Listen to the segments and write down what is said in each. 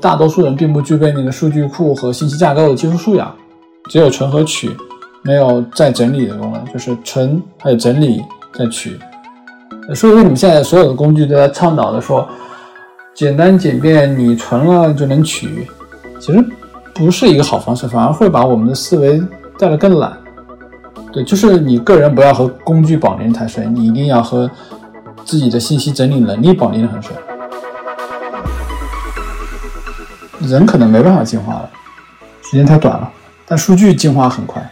大多数人并不具备那个数据库和信息架构的技术素养，只有存和取，没有再整理的功能，就是存还有整理再取。所以说你们现在所有的工具都在倡导的说，简单简便，你存了就能取，其实不是一个好方式，反而会把我们的思维带得更懒。对，就是你个人不要和工具绑定太深，你一定要和自己的信息整理能力绑定的很深。人可能没办法进化了，时间太短了，但数据进化很快，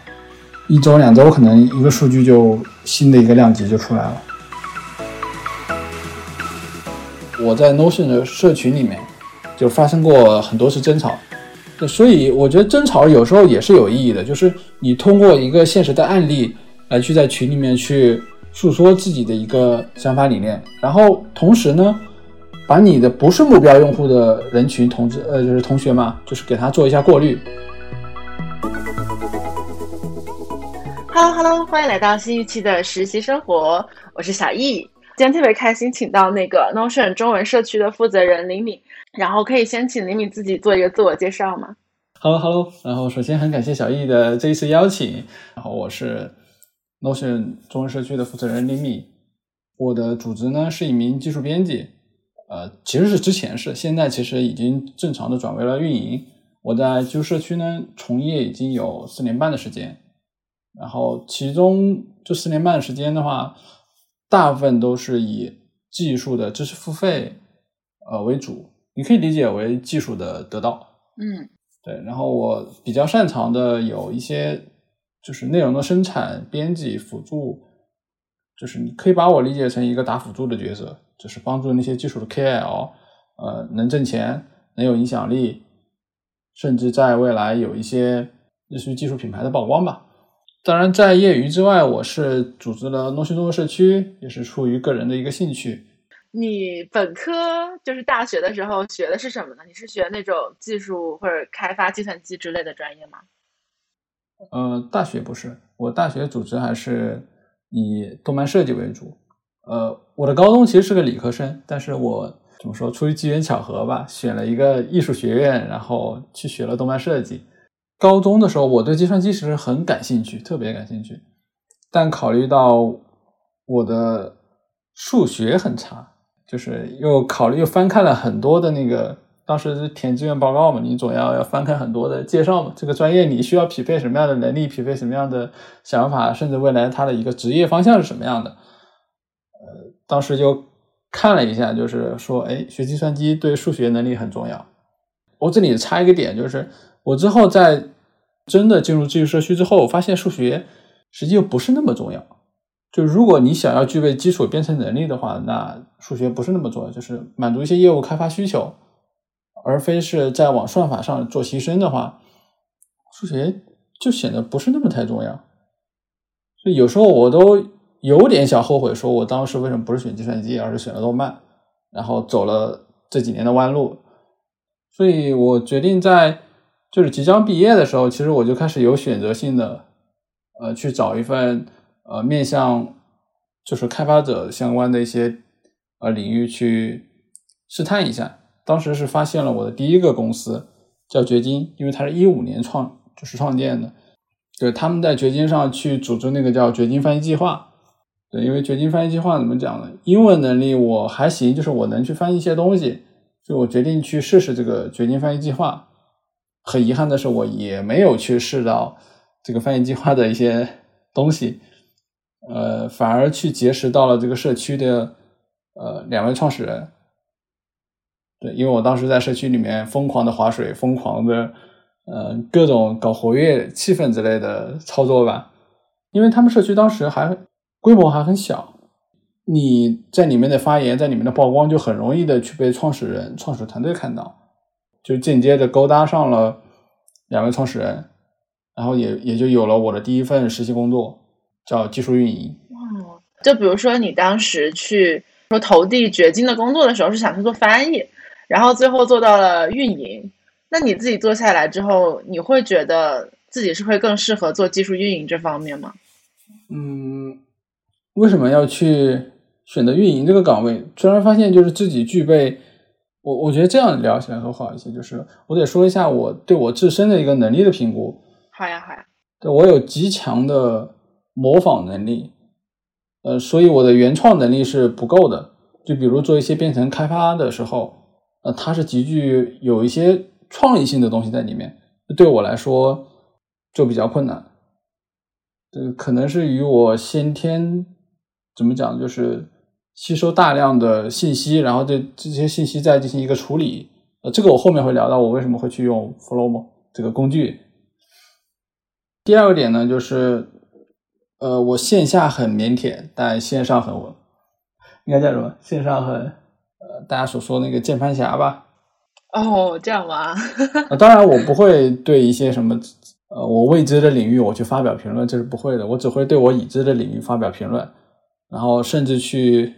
一周两周可能一个数据就新的一个量级就出来了。我在 Notion 的社群里面就发生过很多次争吵，所以我觉得争吵有时候也是有意义的，就是你通过一个现实的案例来去在群里面去诉说自己的一个想法理念，然后同时呢，把你的不是目标用户的人群同志呃就是同学嘛，就是给他做一下过滤。Hello Hello，欢迎来到新一期的实习生活，我是小易。今天特别开心，请到那个 Notion 中文社区的负责人李敏，然后可以先请李敏自己做一个自我介绍吗？Hello Hello，然后首先很感谢小易的这一次邀请，然后我是 Notion 中文社区的负责人李敏，我的主职呢是一名技术编辑，呃，其实是之前是，现在其实已经正常的转为了运营。我在技术社区呢从业已经有四年半的时间，然后其中这四年半的时间的话。大部分都是以技术的知识付费呃为主，你可以理解为技术的得到。嗯，对。然后我比较擅长的有一些就是内容的生产、编辑、辅助，就是你可以把我理解成一个打辅助的角色，就是帮助那些技术的 KL 呃能挣钱、能有影响力，甚至在未来有一些类似于技术品牌的曝光吧。当然，在业余之外，我是组织了 Notion 中文社区，也是出于个人的一个兴趣。你本科就是大学的时候学的是什么呢？你是学那种技术或者开发计算机之类的专业吗？呃，大学不是，我大学组织还是以动漫设计为主。呃，我的高中其实是个理科生，但是我怎么说，出于机缘巧合吧，选了一个艺术学院，然后去学了动漫设计。高中的时候，我对计算机其实很感兴趣，特别感兴趣。但考虑到我的数学很差，就是又考虑又翻看了很多的那个，当时是填志愿报告嘛，你总要要翻看很多的介绍嘛。这个专业你需要匹配什么样的能力，匹配什么样的想法，甚至未来他的一个职业方向是什么样的。当时就看了一下，就是说，哎，学计算机对数学能力很重要。我这里插一个点，就是。我之后在真的进入技术社区之后，我发现数学实际又不是那么重要。就如果你想要具备基础编程能力的话，那数学不是那么重要，就是满足一些业务开发需求，而非是在往算法上做牺牲的话，数学就显得不是那么太重要。所以有时候我都有点小后悔，说我当时为什么不是选计算机，而是选了动漫，然后走了这几年的弯路。所以我决定在。就是即将毕业的时候，其实我就开始有选择性的，呃，去找一份呃面向就是开发者相关的一些呃领域去试探一下。当时是发现了我的第一个公司叫掘金，因为它是一五年创就是创建的，对，他们在掘金上去组织那个叫掘金翻译计划。对，因为掘金翻译计划怎么讲呢？英文能力我还行，就是我能去翻译一些东西，所以我决定去试试这个掘金翻译计划。很遗憾的是，我也没有去试到这个翻译计划的一些东西，呃，反而去结识到了这个社区的呃两位创始人。对，因为我当时在社区里面疯狂的划水，疯狂的呃各种搞活跃气氛之类的操作吧。因为他们社区当时还规模还很小，你在里面的发言，在里面的曝光，就很容易的去被创始人、创始团队看到。就间接的勾搭上了两位创始人，然后也也就有了我的第一份实习工作，叫技术运营。哇，就比如说你当时去说投递掘金的工作的时候，是想去做翻译，然后最后做到了运营。那你自己做下来之后，你会觉得自己是会更适合做技术运营这方面吗？嗯，为什么要去选择运营这个岗位？突然发现就是自己具备。我我觉得这样聊起来会好一些。就是我得说一下我对我自身的一个能力的评估。好呀，好呀。对我有极强的模仿能力，呃，所以我的原创能力是不够的。就比如做一些编程开发的时候，呃，它是极具有一些创意性的东西在里面，对我来说就比较困难。这可能是与我先天怎么讲，就是吸收大量的信息，然后对这些信息再进行一个处理。呃，这个我后面会聊到，我为什么会去用 Flow 这个工具。第二个点呢，就是，呃，我线下很腼腆，但线上很稳，应该叫什么？线上很，呃，大家所说那个键盘侠吧？哦，这样吗？当然，我不会对一些什么，呃，我未知的领域我去发表评论，这是不会的。我只会对我已知的领域发表评论，然后甚至去，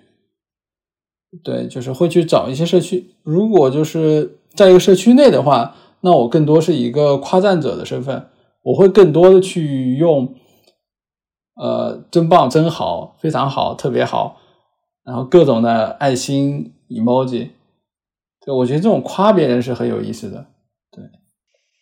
对，就是会去找一些社区。如果就是在一个社区内的话，那我更多是一个夸赞者的身份。我会更多的去用，呃，真棒、真好、非常好、特别好，然后各种的爱心 emoji，对，我觉得这种夸别人是很有意思的。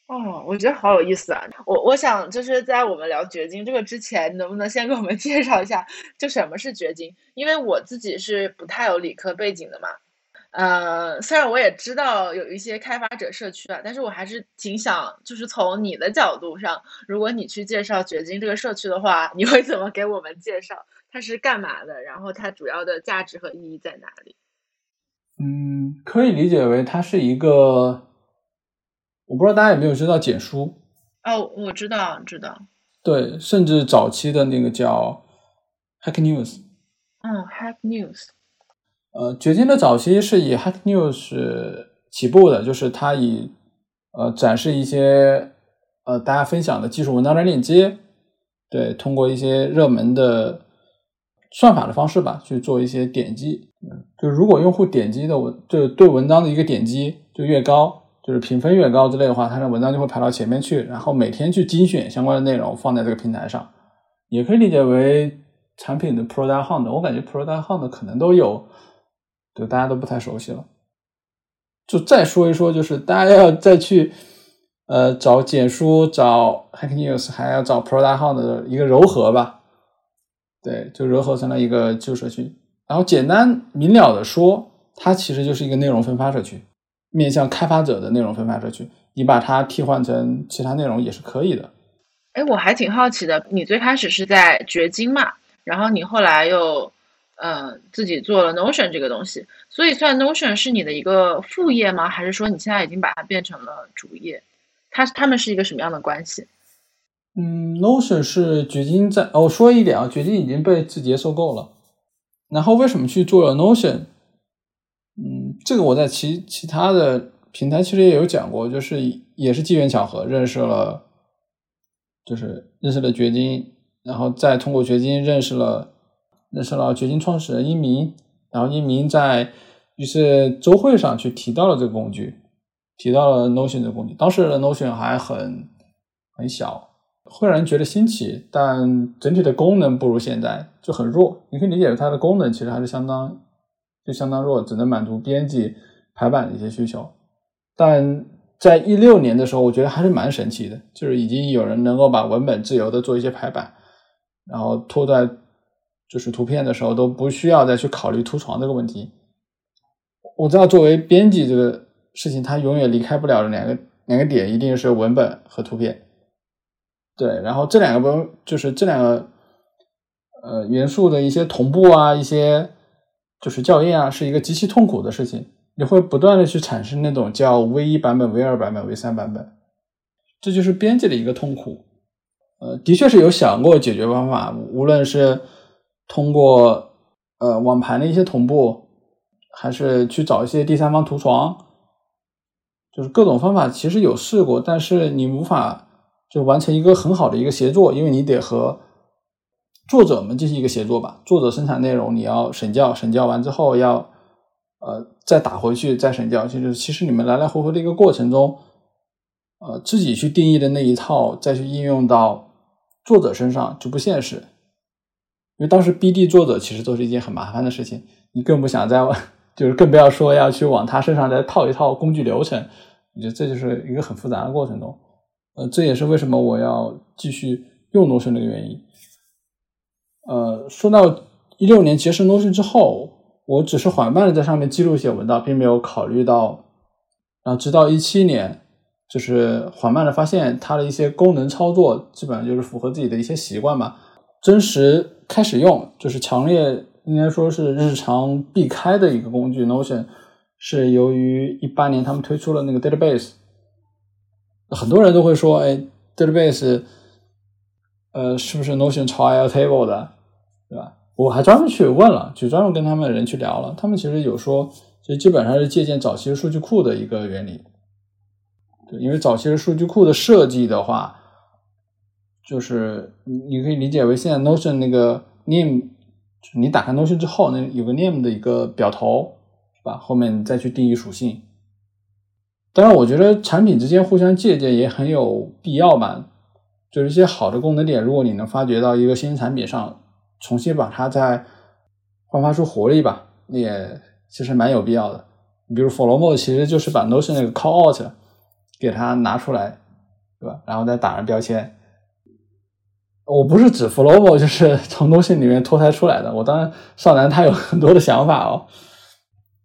哦，我觉得好有意思啊！我我想就是在我们聊掘金这个之前，能不能先给我们 介绍一下，就什么是掘金？因为我自己是不太有理科背景的嘛。呃，虽然我也知道有一些开发者社区啊，但是我还是挺想，就是从你的角度上，如果你去介绍掘金这个社区的话，你会怎么给我们介绍？它是干嘛的？然后它主要的价值和意义在哪里？嗯，可以理解为它是一个，我不知道大家有没有知道简书？哦，我知道，知道。对，甚至早期的那个叫 Hack News。嗯，Hack News。呃，掘金的早期是以 Hack News 起步的，就是它以呃展示一些呃大家分享的技术文章的链接，对，通过一些热门的算法的方式吧，去做一些点击。就如果用户点击的文，就对文章的一个点击就越高，就是评分越高之类的话，它的文章就会排到前面去，然后每天去精选相关的内容放在这个平台上，也可以理解为产品的 Product Hunt。我感觉 Product Hunt 可能都有。就大家都不太熟悉了，就再说一说，就是大家要再去呃找简书、找 Hack News，还要找 Product Hunt 的一个柔合吧。对，就柔合成了一个旧社区。然后简单明了的说，它其实就是一个内容分发社区，面向开发者的内容分发社区。你把它替换成其他内容也是可以的。哎，我还挺好奇的，你最开始是在掘金嘛？然后你后来又。呃，自己做了 Notion 这个东西，所以算 Notion 是你的一个副业吗？还是说你现在已经把它变成了主业？它它们是一个什么样的关系？嗯，Notion 是掘金在哦，说一点啊，掘金已经被字节收购了。然后为什么去做了 Notion？这个我在其其他的平台其实也有讲过，就是也是机缘巧合认识了，就是认识了掘金，然后再通过掘金认识了。认识了掘金创始人英明，然后英明在于是周会上去提到了这个工具，提到了 Notion 这个工具。当时的 Notion 还很很小，会让人觉得新奇，但整体的功能不如现在，就很弱。你可以理解它的功能其实还是相当就相当弱，只能满足编辑排版的一些需求。但在一六年的时候，我觉得还是蛮神奇的，就是已经有人能够把文本自由的做一些排版，然后拖在。就是图片的时候都不需要再去考虑图床这个问题。我知道作为编辑这个事情，它永远离开不了的两个两个点，一定是文本和图片。对，然后这两个文就是这两个呃元素的一些同步啊，一些就是校验啊，是一个极其痛苦的事情。你会不断的去产生那种叫 V 一版本、V 二版本、V 三版本，这就是编辑的一个痛苦。呃，的确是有想过解决方法，无论是。通过呃网盘的一些同步，还是去找一些第三方图床，就是各种方法其实有试过，但是你无法就完成一个很好的一个协作，因为你得和作者们进行一个协作吧。作者生产内容，你要审校，审校完之后要呃再打回去再审校，就是其实你们来来回回的一个过程中，呃自己去定义的那一套再去应用到作者身上就不现实。因为当时 BD 作者其实都是一件很麻烦的事情，你更不想在 就是更不要说要去往他身上再套一套工具流程。我觉得这就是一个很复杂的过程中，呃，这也是为什么我要继续用 Notion 的原因。呃，说到一六年结识 Notion 之后，我只是缓慢的在上面记录一些文档，并没有考虑到，然后直到一七年，就是缓慢的发现它的一些功能操作基本上就是符合自己的一些习惯吧，真实开始用，就是强烈应该说是日常避开的一个工具 Notion，是由于一八年他们推出了那个 database，很多人都会说，哎，database，呃，是不是 Notion 超 Airtable 的？对吧？我还专门去问了，就专门跟他们的人去聊了。他们其实有说，就基本上是借鉴早期数据库的一个原理。对，因为早期的数据库的设计的话，就是你可以理解为现在 Notion 那个 name，你打开 Notion 之后，那有个 name 的一个表头，是吧？后面你再去定义属性。当然，我觉得产品之间互相借鉴也很有必要吧。就是一些好的功能点，如果你能发掘到一个新产品上。重新把它再焕发出活力吧，也其实蛮有必要的。比如 Followmo 其实就是把 Notion 那个 Call Out 给它拿出来，对吧？然后再打上标签。我不是指 Followmo，就是从 Notion 里面脱胎出来的。我当然少男他有很多的想法哦。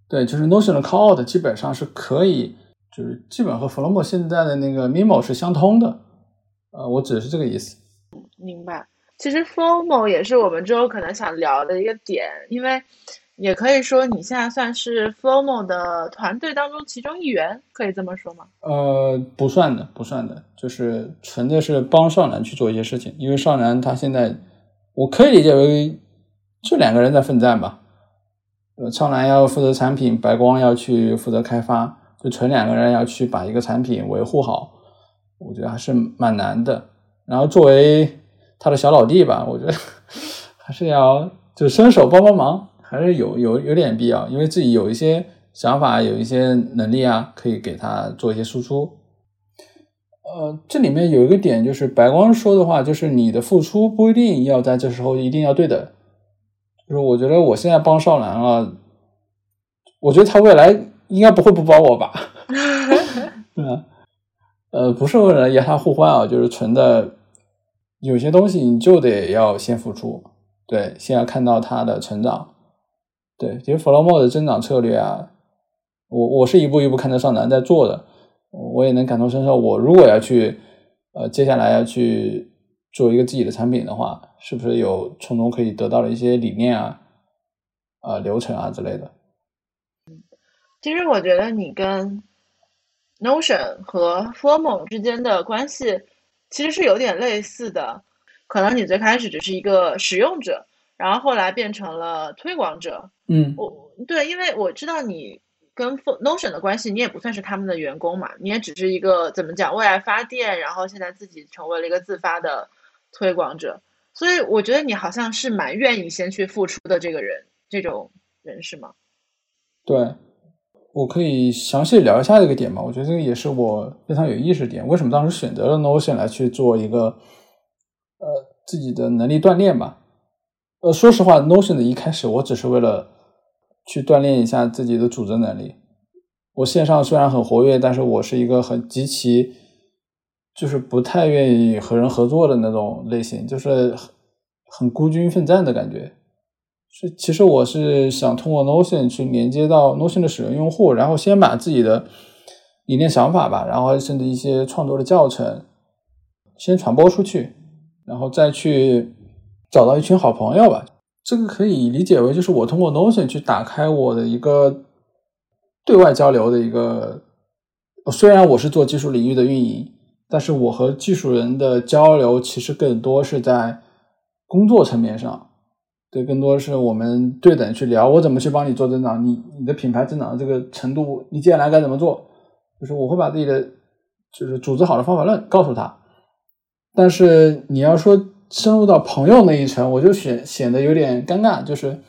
对，就是 Notion 的 Call Out 基本上是可以，就是基本和 Followmo 现在的那个 Memo 是相通的。呃，我指的是这个意思。明白。其实 formal 也是我们之后可能想聊的一个点，因为也可以说你现在算是 formal 的团队当中其中一员，可以这么说吗？呃，不算的，不算的，就是纯粹是帮少南去做一些事情。因为少南他现在，我可以理解为就两个人在奋战吧。呃，少南要负责产品，白光要去负责开发，就纯两个人要去把一个产品维护好，我觉得还是蛮难的。然后作为他的小老弟吧，我觉得还是要就伸手帮帮忙，还是有有有点必要，因为自己有一些想法，有一些能力啊，可以给他做一些输出。呃，这里面有一个点，就是白光说的话，就是你的付出不一定要在这时候一定要对等。就是我觉得我现在帮少兰了，我觉得他未来应该不会不帮我吧？嗯，呃，不是为了压他互换啊，就是纯的。有些东西你就得要先付出，对，先要看到它的成长，对，其实 Flowmo 的增长策略啊，我我是一步一步看着上南在做的，我也能感同身受。我如果要去，呃，接下来要去做一个自己的产品的话，是不是有从中可以得到的一些理念啊，啊，流程啊之类的？嗯其实我觉得你跟 Notion 和 Flowmo 之间的关系。其实是有点类似的，可能你最开始只是一个使用者，然后后来变成了推广者。嗯，我对，因为我知道你跟 Notion 的关系，你也不算是他们的员工嘛，你也只是一个怎么讲为爱发电，然后现在自己成为了一个自发的推广者，所以我觉得你好像是蛮愿意先去付出的这个人，这种人是吗？对。我可以详细聊一下这个点吗？我觉得这个也是我非常有意识点。为什么当时选择了 Notion 来去做一个呃自己的能力锻炼吧？呃，说实话，Notion 的一开始我只是为了去锻炼一下自己的组织能力。我线上虽然很活跃，但是我是一个很极其就是不太愿意和人合作的那种类型，就是很孤军奋战的感觉。是，其实我是想通过 Notion 去连接到 Notion 的使用用户，然后先把自己的理念想法吧，然后甚至一些创作的教程先传播出去，然后再去找到一群好朋友吧。这个可以理解为就是我通过 Notion 去打开我的一个对外交流的一个。虽然我是做技术领域的运营，但是我和技术人的交流其实更多是在工作层面上。对，更多是我们对等去聊，我怎么去帮你做增长，你你的品牌增长的这个程度，你接下来该怎么做？就是我会把自己的就是组织好的方法论告诉他。但是你要说深入到朋友那一层，我就显显得有点尴尬，就是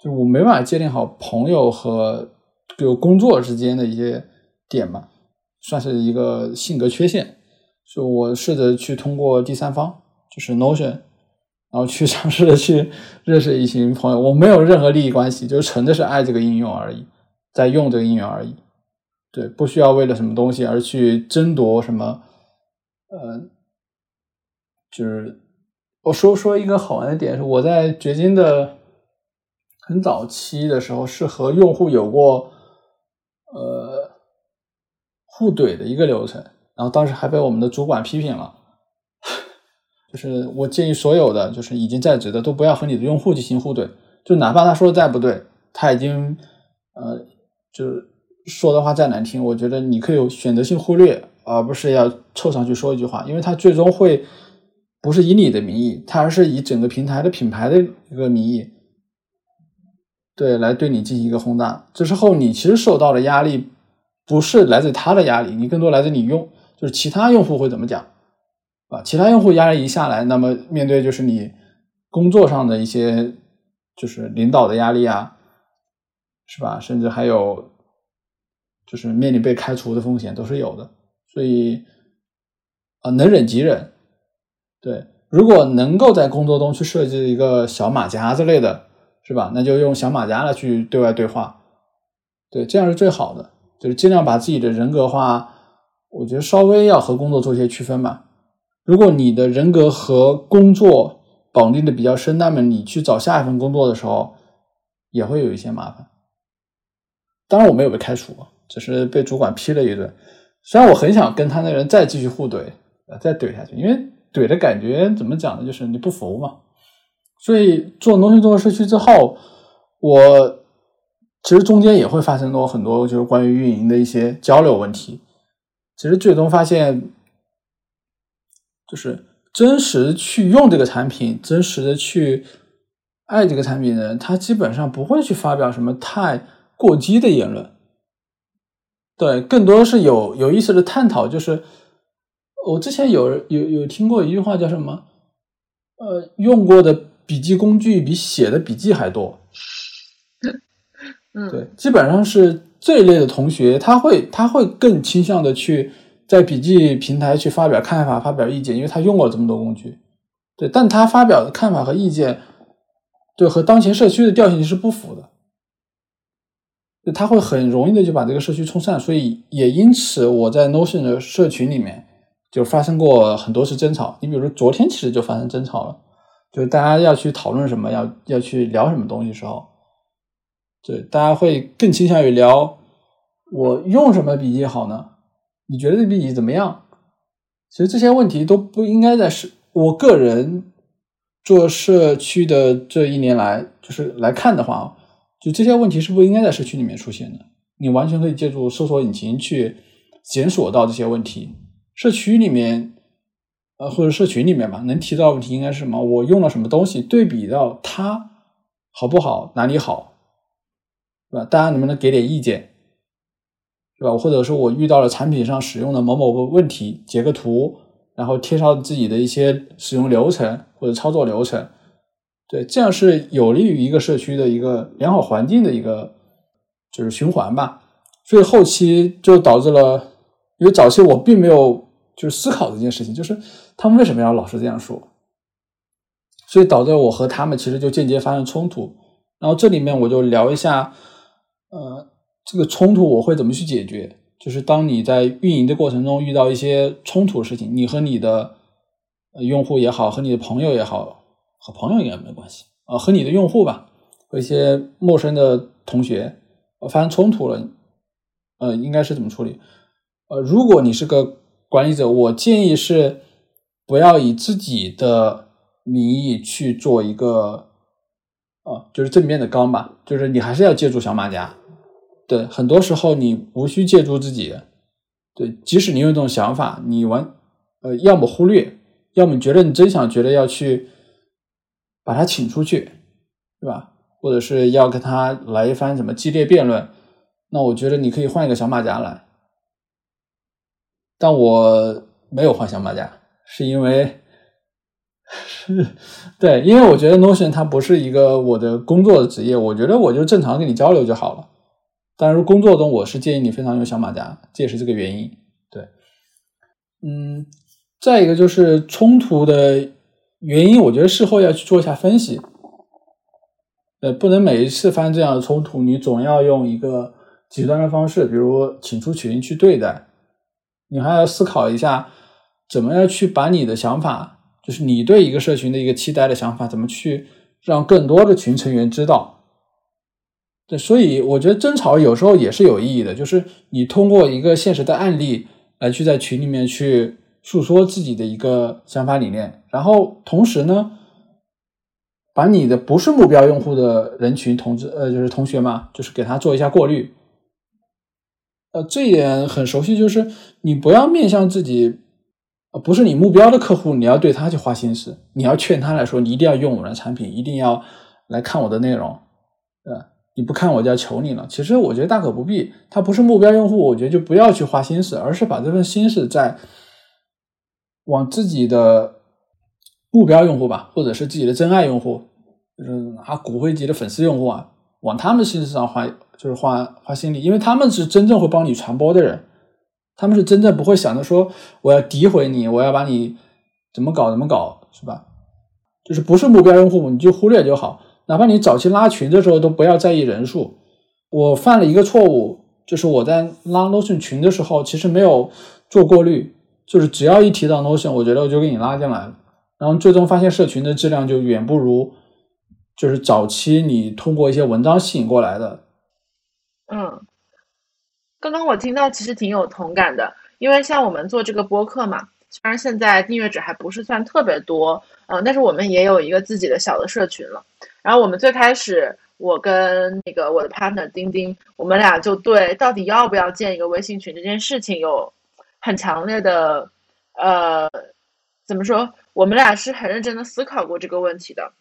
就我没办法界定好朋友和就工作之间的一些点嘛，算是一个性格缺陷。所以我试着去通过第三方，就是 Notion。然后去尝试的去认识一群朋友。我没有任何利益关系，就纯的是爱这个应用而已，在用这个应用而已。对，不需要为了什么东西而去争夺什么。呃，就是我说说一个好玩的点是，我在掘金的很早期的时候是和用户有过呃互怼的一个流程，然后当时还被我们的主管批评了。就是我建议所有的就是已经在职的都不要和你的用户进行互怼，就哪怕他说的再不对，他已经呃就是说的话再难听，我觉得你可以有选择性忽略，而不是要凑上去说一句话，因为他最终会不是以你的名义，他而是以整个平台的品牌的一个名义，对，来对你进行一个轰炸。这时候你其实受到的压力不是来自他的压力，你更多来自你用，就是其他用户会怎么讲。啊，其他用户压力一下来，那么面对就是你工作上的一些，就是领导的压力啊，是吧？甚至还有就是面临被开除的风险都是有的。所以啊，能忍即忍。对，如果能够在工作中去设计一个小马甲之类的，是吧？那就用小马甲来去对外对话。对，这样是最好的，就是尽量把自己的人格化，我觉得稍微要和工作做一些区分吧。如果你的人格和工作绑定的比较深，那么你去找下一份工作的时候也会有一些麻烦。当然我没有被开除，只是被主管批了一顿。虽然我很想跟他那人再继续互怼，再怼下去，因为怼的感觉怎么讲呢？就是你不服嘛。所以做农村综合社区之后，我其实中间也会发生过很多就是关于运营的一些交流问题。其实最终发现。就是真实去用这个产品，真实的去爱这个产品的人，他基本上不会去发表什么太过激的言论。对，更多是有有意思的探讨。就是我之前有有有听过一句话，叫什么？呃，用过的笔记工具比写的笔记还多。嗯，对，基本上是这一类的同学，他会他会更倾向的去。在笔记平台去发表看法、发表意见，因为他用过这么多工具，对，但他发表的看法和意见，对和当前社区的调性是不符的，就他会很容易的就把这个社区冲散，所以也因此我在 Notion 的社群里面就发生过很多次争吵。你比如说昨天其实就发生争吵了，就是大家要去讨论什么，要要去聊什么东西时候，对，大家会更倾向于聊我用什么笔记好呢？你觉得这笔记怎么样？其实这些问题都不应该在社。我个人做社区的这一年来，就是来看的话，就这些问题是不应该在社区里面出现的。你完全可以借助搜索引擎去检索到这些问题。社区里面，呃，或者社群里面吧，能提到问题应该是什么？我用了什么东西？对比到它好不好？哪里好？是吧？大家能不能给点意见？对吧？或者说我遇到了产品上使用的某某个问题，截个图，然后贴上自己的一些使用流程或者操作流程，对，这样是有利于一个社区的一个良好环境的一个就是循环吧。所以后期就导致了，因为早期我并没有就是思考这件事情，就是他们为什么要老是这样说，所以导致我和他们其实就间接发生冲突。然后这里面我就聊一下，呃。这个冲突我会怎么去解决？就是当你在运营的过程中遇到一些冲突的事情，你和你的用户也好，和你的朋友也好，和朋友应该没关系啊，和你的用户吧，和一些陌生的同学发生冲突了，呃，应该是怎么处理？呃，如果你是个管理者，我建议是不要以自己的名义去做一个，啊，就是正面的刚吧，就是你还是要借助小马甲。对，很多时候你无需借助自己。对，即使你有这种想法，你完，呃，要么忽略，要么觉得你真想觉得要去把他请出去，是吧？或者是要跟他来一番什么激烈辩论，那我觉得你可以换一个小马甲来。但我没有换小马甲，是因为是，对，因为我觉得 Notion 它不是一个我的工作的职业，我觉得我就正常跟你交流就好了。但是工作中，我是建议你非常用小马甲，这也是这个原因。对，嗯，再一个就是冲突的原因，我觉得事后要去做一下分析。呃，不能每一次发生这样的冲突，你总要用一个极端的方式，比如请出群去对待。你还要思考一下，怎么样去把你的想法，就是你对一个社群的一个期待的想法，怎么去让更多的群成员知道。对，所以我觉得争吵有时候也是有意义的，就是你通过一个现实的案例来去在群里面去诉说自己的一个想法理念，然后同时呢。把你的不是目标用户的人群同志，呃，就是同学嘛，就是给他做一下过滤。呃，这一点很熟悉，就是你不要面向自己，呃，不是你目标的客户，你要对他去花心思，你要劝他来说，你一定要用我的产品，一定要来看我的内容，呃，你不看我就要求你了。其实我觉得大可不必，他不是目标用户，我觉得就不要去花心思，而是把这份心思在往自己的。目标用户吧，或者是自己的真爱用户，就是拿骨灰级的粉丝用户啊，往他们心思上花，就是花花心力，因为他们是真正会帮你传播的人，他们是真正不会想着说我要诋毁你，我要把你怎么搞怎么搞，是吧？就是不是目标用户，你就忽略就好。哪怕你早期拉群的时候，都不要在意人数。我犯了一个错误，就是我在拉 Notion 群的时候，其实没有做过滤，就是只要一提到 Notion，我觉得我就给你拉进来了。然后最终发现社群的质量就远不如，就是早期你通过一些文章吸引过来的。嗯，刚刚我听到其实挺有同感的，因为像我们做这个播客嘛，虽然现在订阅者还不是算特别多，嗯，但是我们也有一个自己的小的社群了。然后我们最开始，我跟那个我的 partner 丁丁，我们俩就对到底要不要建一个微信群这件事情有很强烈的，呃，怎么说？我们俩是很认真的思考过这个问题的，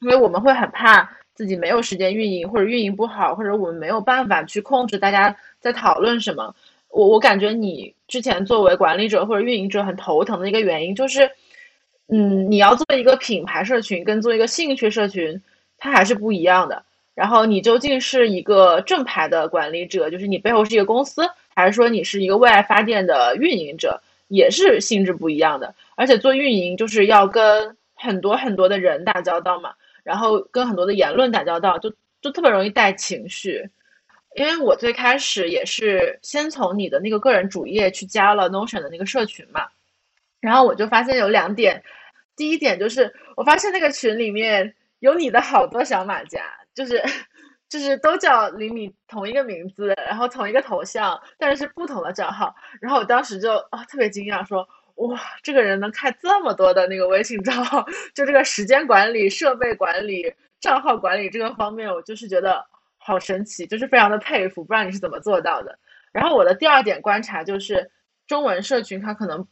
因为我们会很怕自己没有时间运营，或者运营不好，或者我们没有办法去控制大家在讨论什么。我我感觉你之前作为管理者或者运营者很头疼的一个原因就是，嗯，你要做一个品牌社群跟做一个兴趣社群，它还是不一样的。然后你究竟是一个正牌的管理者，就是你背后是一个公司，还是说你是一个为爱发电的运营者，也是性质不一样的。而且做运营就是要跟很多很多的人打交道嘛，然后跟很多的言论打交道，就就特别容易带情绪。因为我最开始也是先从你的那个个人主页去加了 Notion 的那个社群嘛，然后我就发现有两点，第一点就是我发现那个群里面有你的好多小马甲，就是 就是都叫李米同一个名字，然后同一个头像，但是是不同的账号，然后我当时就啊特别惊讶说。哇，这个人能开这么多的那个微信账号，就这个时间管理、设备管理、账号管理这个方面，我就是觉得好神奇，就是非常的佩服，不知道你是怎么做到的。然后我的第二点观察就是，中文社群它可能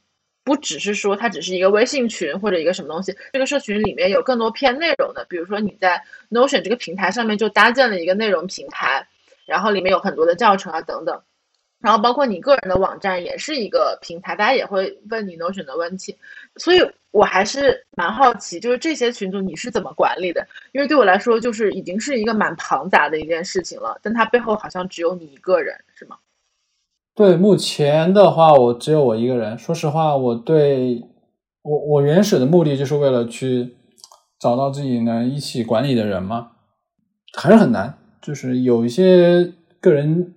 不只是说它只是一个微信群或者一个什么东西，这个社群里面有更多偏内容的，比如说你在 Notion 这个平台上面就搭建了一个内容平台，然后里面有很多的教程啊等等。然后包括你个人的网站也是一个平台，大家也会问你 Notion 的问题，所以我还是蛮好奇，就是这些群组你是怎么管理的？因为对我来说，就是已经是一个蛮庞杂的一件事情了，但它背后好像只有你一个人，是吗？对，目前的话，我只有我一个人。说实话，我对我我原始的目的就是为了去找到自己能一起管理的人嘛，还是很难，就是有一些个人。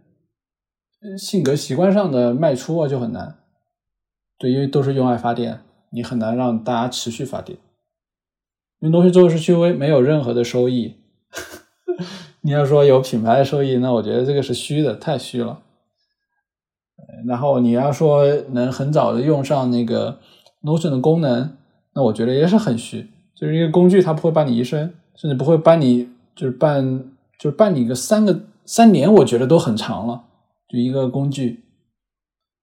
性格习惯上的卖出啊就很难，对，因为都是用爱发电，你很难让大家持续发电。因为东西做是虚微，没有任何的收益。你要说有品牌的收益，那我觉得这个是虚的，太虚了。然后你要说能很早的用上那个 Notion 的功能，那我觉得也是很虚。就是一个工具，它不会伴你一生，甚至不会伴你，就是伴，就是伴你个三个三年，我觉得都很长了。就一个工具，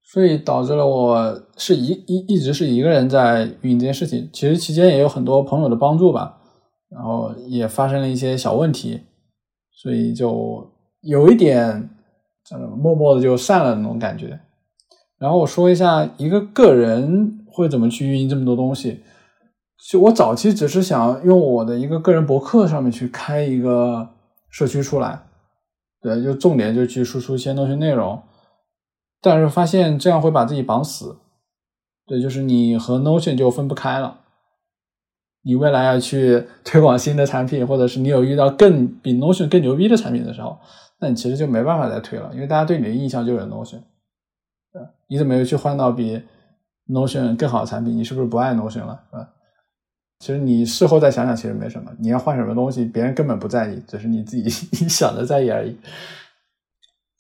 所以导致了我是一一一直是一个人在运营这件事情。其实期间也有很多朋友的帮助吧，然后也发生了一些小问题，所以就有一点默默的就散了那种感觉。然后我说一下一个个人会怎么去运营这么多东西。就我早期只是想用我的一个个人博客上面去开一个社区出来。对，就重点就去输出一些东西内容，但是发现这样会把自己绑死。对，就是你和 Notion 就分不开了。你未来要去 推广新的产品，或者是你有遇到更比 Notion 更牛逼的产品的时候，那你其实就没办法再推了，因为大家对你的印象就是 Notion。你怎么又去换到比 Notion 更好的产品？你是不是不爱 Notion 了？是吧？其实你事后再想想，其实没什么。你要换什么东西，别人根本不在意，只是你自己 想的在意而已。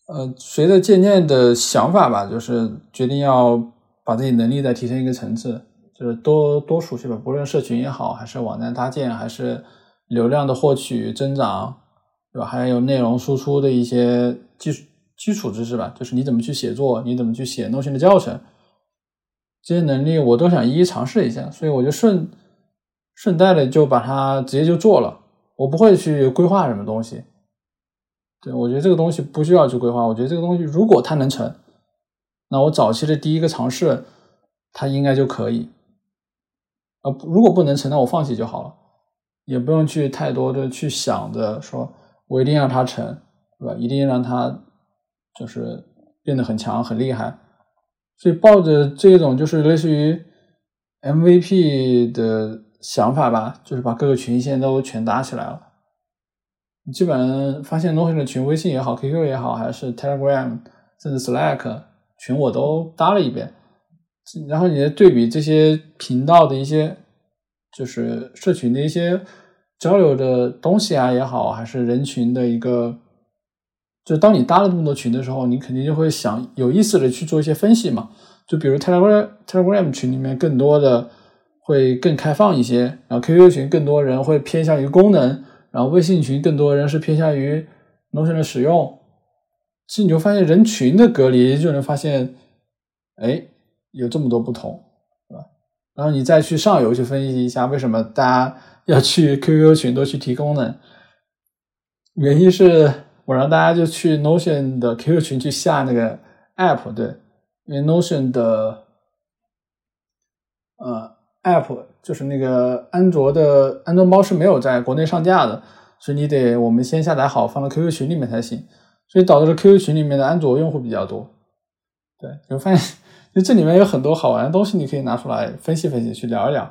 呃，随着渐渐的想法吧，就是决定要把自己能力再提升一个层次，就是多多熟悉吧。不论社群也好，还是网站搭建，还是流量的获取增长，对吧？还有内容输出的一些技术基础知识吧，就是你怎么去写作，你怎么去写弄新的教程，这些能力我都想一一尝试一下，所以我就顺。顺带的就把它直接就做了，我不会去规划什么东西。对我觉得这个东西不需要去规划，我觉得这个东西如果它能成，那我早期的第一个尝试，它应该就可以。啊，如果不能成，那我放弃就好了，也不用去太多的去想着说我一定让它成，对吧？一定让它就是变得很强很厉害。所以抱着这种就是类似于 MVP 的。想法吧，就是把各个群现在都全搭起来了。你基本上发现 Notion 的群，微信也好，QQ 也好，还是 Telegram，甚至 Slack 群，我都搭了一遍。然后你再对比这些频道的一些，就是社群的一些交流的东西啊也好，还是人群的一个，就当你搭了这么多群的时候，你肯定就会想有意思的去做一些分析嘛。就比如 Telegram Telegram 群里面更多的。会更开放一些，然后 QQ 群更多人会偏向于功能，然后微信群更多人是偏向于 Notion 的使用。其实你就发现人群的隔离，就能发现，哎，有这么多不同，是吧？然后你再去上游去分析一下，为什么大家要去 QQ 群都去提功能？原因是我让大家就去 Notion 的 QQ 群去下那个 App，对，因为 Notion 的，呃。app 就是那个安卓的安装包是没有在国内上架的，所以你得我们先下载好放到 QQ 群里面才行，所以导致了 QQ 群里面的安卓用户比较多。对，就发现就这里面有很多好玩的东西，你可以拿出来分析分析，去聊一聊。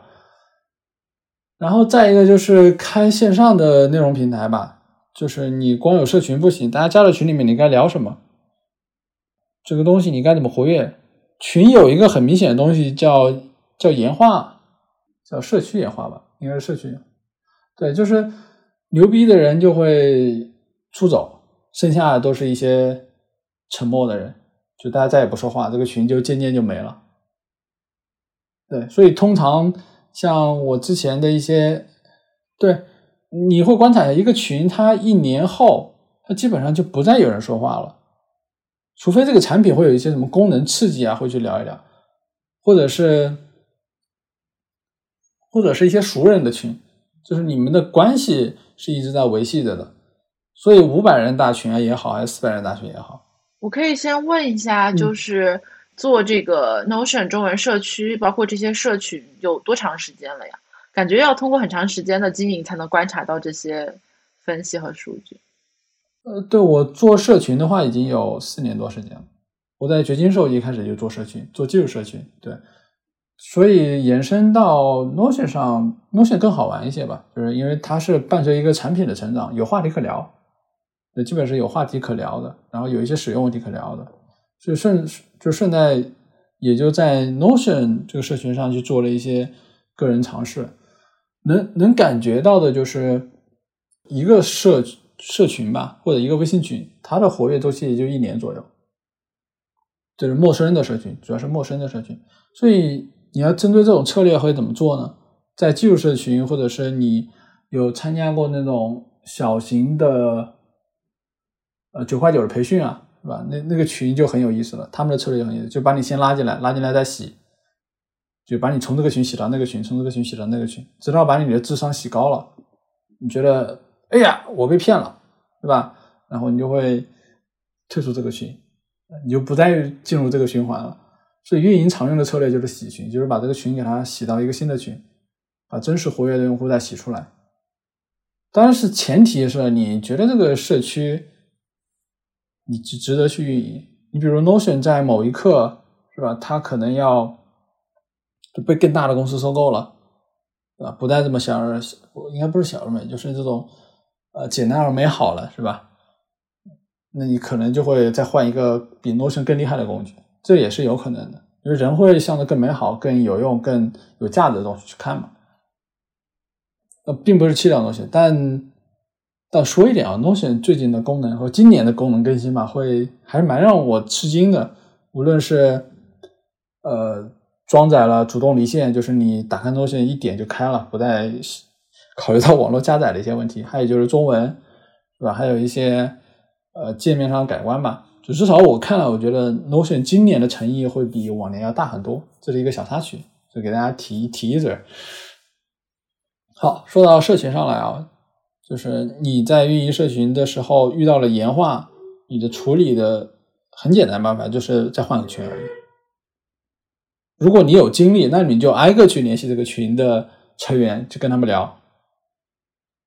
然后再一个就是开线上的内容平台吧，就是你光有社群不行，大家加到群里面，你该聊什么？这个东西你该怎么活跃？群有一个很明显的东西叫叫岩画。叫社区演化吧，应该是社区。对，就是牛逼的人就会出走，剩下的都是一些沉默的人，就大家再也不说话，这个群就渐渐就没了。对，所以通常像我之前的一些，对，你会观察一个群，它一年后，它基本上就不再有人说话了，除非这个产品会有一些什么功能刺激啊，会去聊一聊，或者是。或者是一些熟人的群，就是你们的关系是一直在维系着的，所以五百人大群啊也好，还是四百人大群也好，我可以先问一下，就是做这个 Notion 中文社区，包括这些社群有多长时间了呀？感觉要通过很长时间的经营才能观察到这些分析和数据。呃，对我做社群的话，已经有四年多时间了。我在掘金兽一开始就做社群，做技术社群，对。所以延伸到 Notion 上，Notion 更好玩一些吧，就是因为它是伴随一个产品的成长，有话题可聊，也基本是有话题可聊的，然后有一些使用问题可聊的，所以顺就顺带也就在 Notion 这个社群上去做了一些个人尝试，能能感觉到的就是一个社社群吧，或者一个微信群，它的活跃周期也就一年左右，就是陌生的社群，主要是陌生的社群，所以。你要针对这种策略会怎么做呢？在技术社群，或者是你有参加过那种小型的，呃九块九的培训啊，是吧？那那个群就很有意思了。他们的策略很有意思，就把你先拉进来，拉进来再洗，就把你从这个群洗到那个群，从这个群洗到那个群，直到把你的智商洗高了。你觉得，哎呀，我被骗了，对吧？然后你就会退出这个群，你就不再进入这个循环了。所以运营常用的策略就是洗群，就是把这个群给它洗到一个新的群，把真实活跃的用户再洗出来。当然是前提是你觉得这个社区你值值得去运营。你比如 Notion 在某一刻是吧，它可能要被更大的公司收购了，对吧？不再这么小而应该不是小而美，就是这种呃简单而美好了，是吧？那你可能就会再换一个比 Notion 更厉害的工具，这也是有可能的，因为人会向着更美好、更有用、更有价值的东西去看嘛。呃，并不是弃掉 Notion，但但说一点啊，Notion 最近的功能和今年的功能更新吧，会还是蛮让我吃惊的。无论是呃装载了主动离线，就是你打开 Notion 一点就开了，不再 考虑到网络加载的一些问题，还有就是中文，是吧？还有一些。呃，界面上改观吧，就至少我看了，我觉得 Notion 今年的诚意会比往年要大很多，这是一个小插曲，就给大家提提一嘴。好，说到社群上来啊，就是你在运营社群的时候遇到了岩画，你的处理的很简单办法就是再换个群而已。如果你有精力，那你就挨个去联系这个群的成员，去跟他们聊。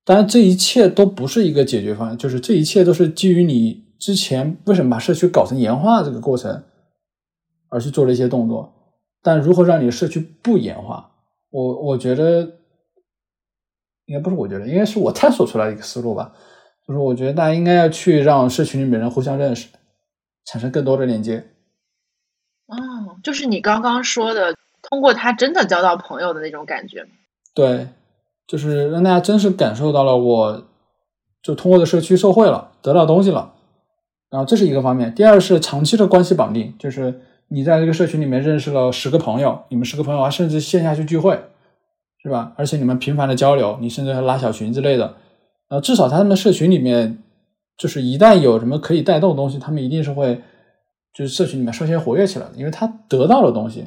当然，这一切都不是一个解决方案，就是这一切都是基于你之前为什么把社区搞成岩化这个过程而去做了一些动作。但如何让你的社区不岩化，我我觉得应该不是，我觉得应该是我探索出来一个思路吧。就是我觉得大家应该要去让社群里面人互相认识，产生更多的连接。哦，就是你刚刚说的，通过他真的交到朋友的那种感觉。对。就是让大家真实感受到了，我就通过的社区受惠了，得到东西了，然后这是一个方面。第二是长期的关系绑定，就是你在这个社群里面认识了十个朋友，你们十个朋友还甚至线下去聚会，是吧？而且你们频繁的交流，你甚至还拉小群之类的，呃，至少他们的社群里面，就是一旦有什么可以带动的东西，他们一定是会就是社群里面率先活跃起来的，因为他得到了东西，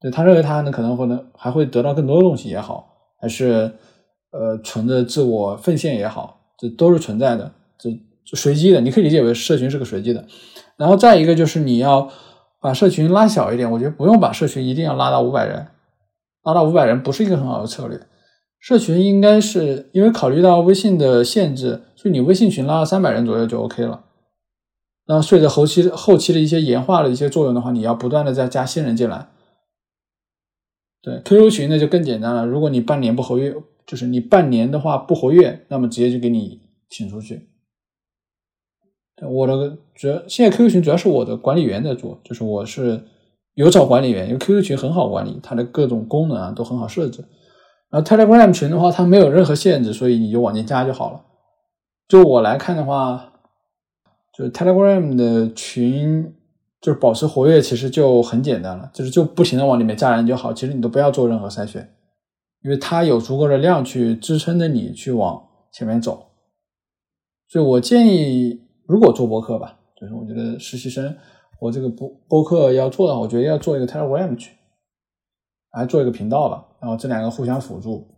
对他认为他呢可能会能还会得到更多的东西也好。还是呃，存着自我奉献也好，这都是存在的，这随机的，你可以理解为社群是个随机的。然后再一个就是你要把社群拉小一点，我觉得不用把社群一定要拉到五百人，拉到五百人不是一个很好的策略。社群应该是因为考虑到微信的限制，所以你微信群拉到三百人左右就 OK 了。然后随着后期后期的一些演化的一些作用的话，你要不断的再加新人进来。对 QQ 群那就更简单了。如果你半年不活跃，就是你半年的话不活跃，那么直接就给你请出去。我的主要现在 QQ 群主要是我的管理员在做，就是我是有找管理员，因为 QQ 群很好管理，它的各种功能啊都很好设置。然后 Telegram 群的话，它没有任何限制，所以你就往进加就好了。就我来看的话，就是 Telegram 的群。就是保持活跃，其实就很简单了，就是就不停的往里面加人就好。其实你都不要做任何筛选，因为它有足够的量去支撑着你去往前面走。所以我建议，如果做播客吧，就是我觉得实习生，我这个播播客要做的话，我觉得要做一个 Telegram 去，来做一个频道吧，然后这两个互相辅助。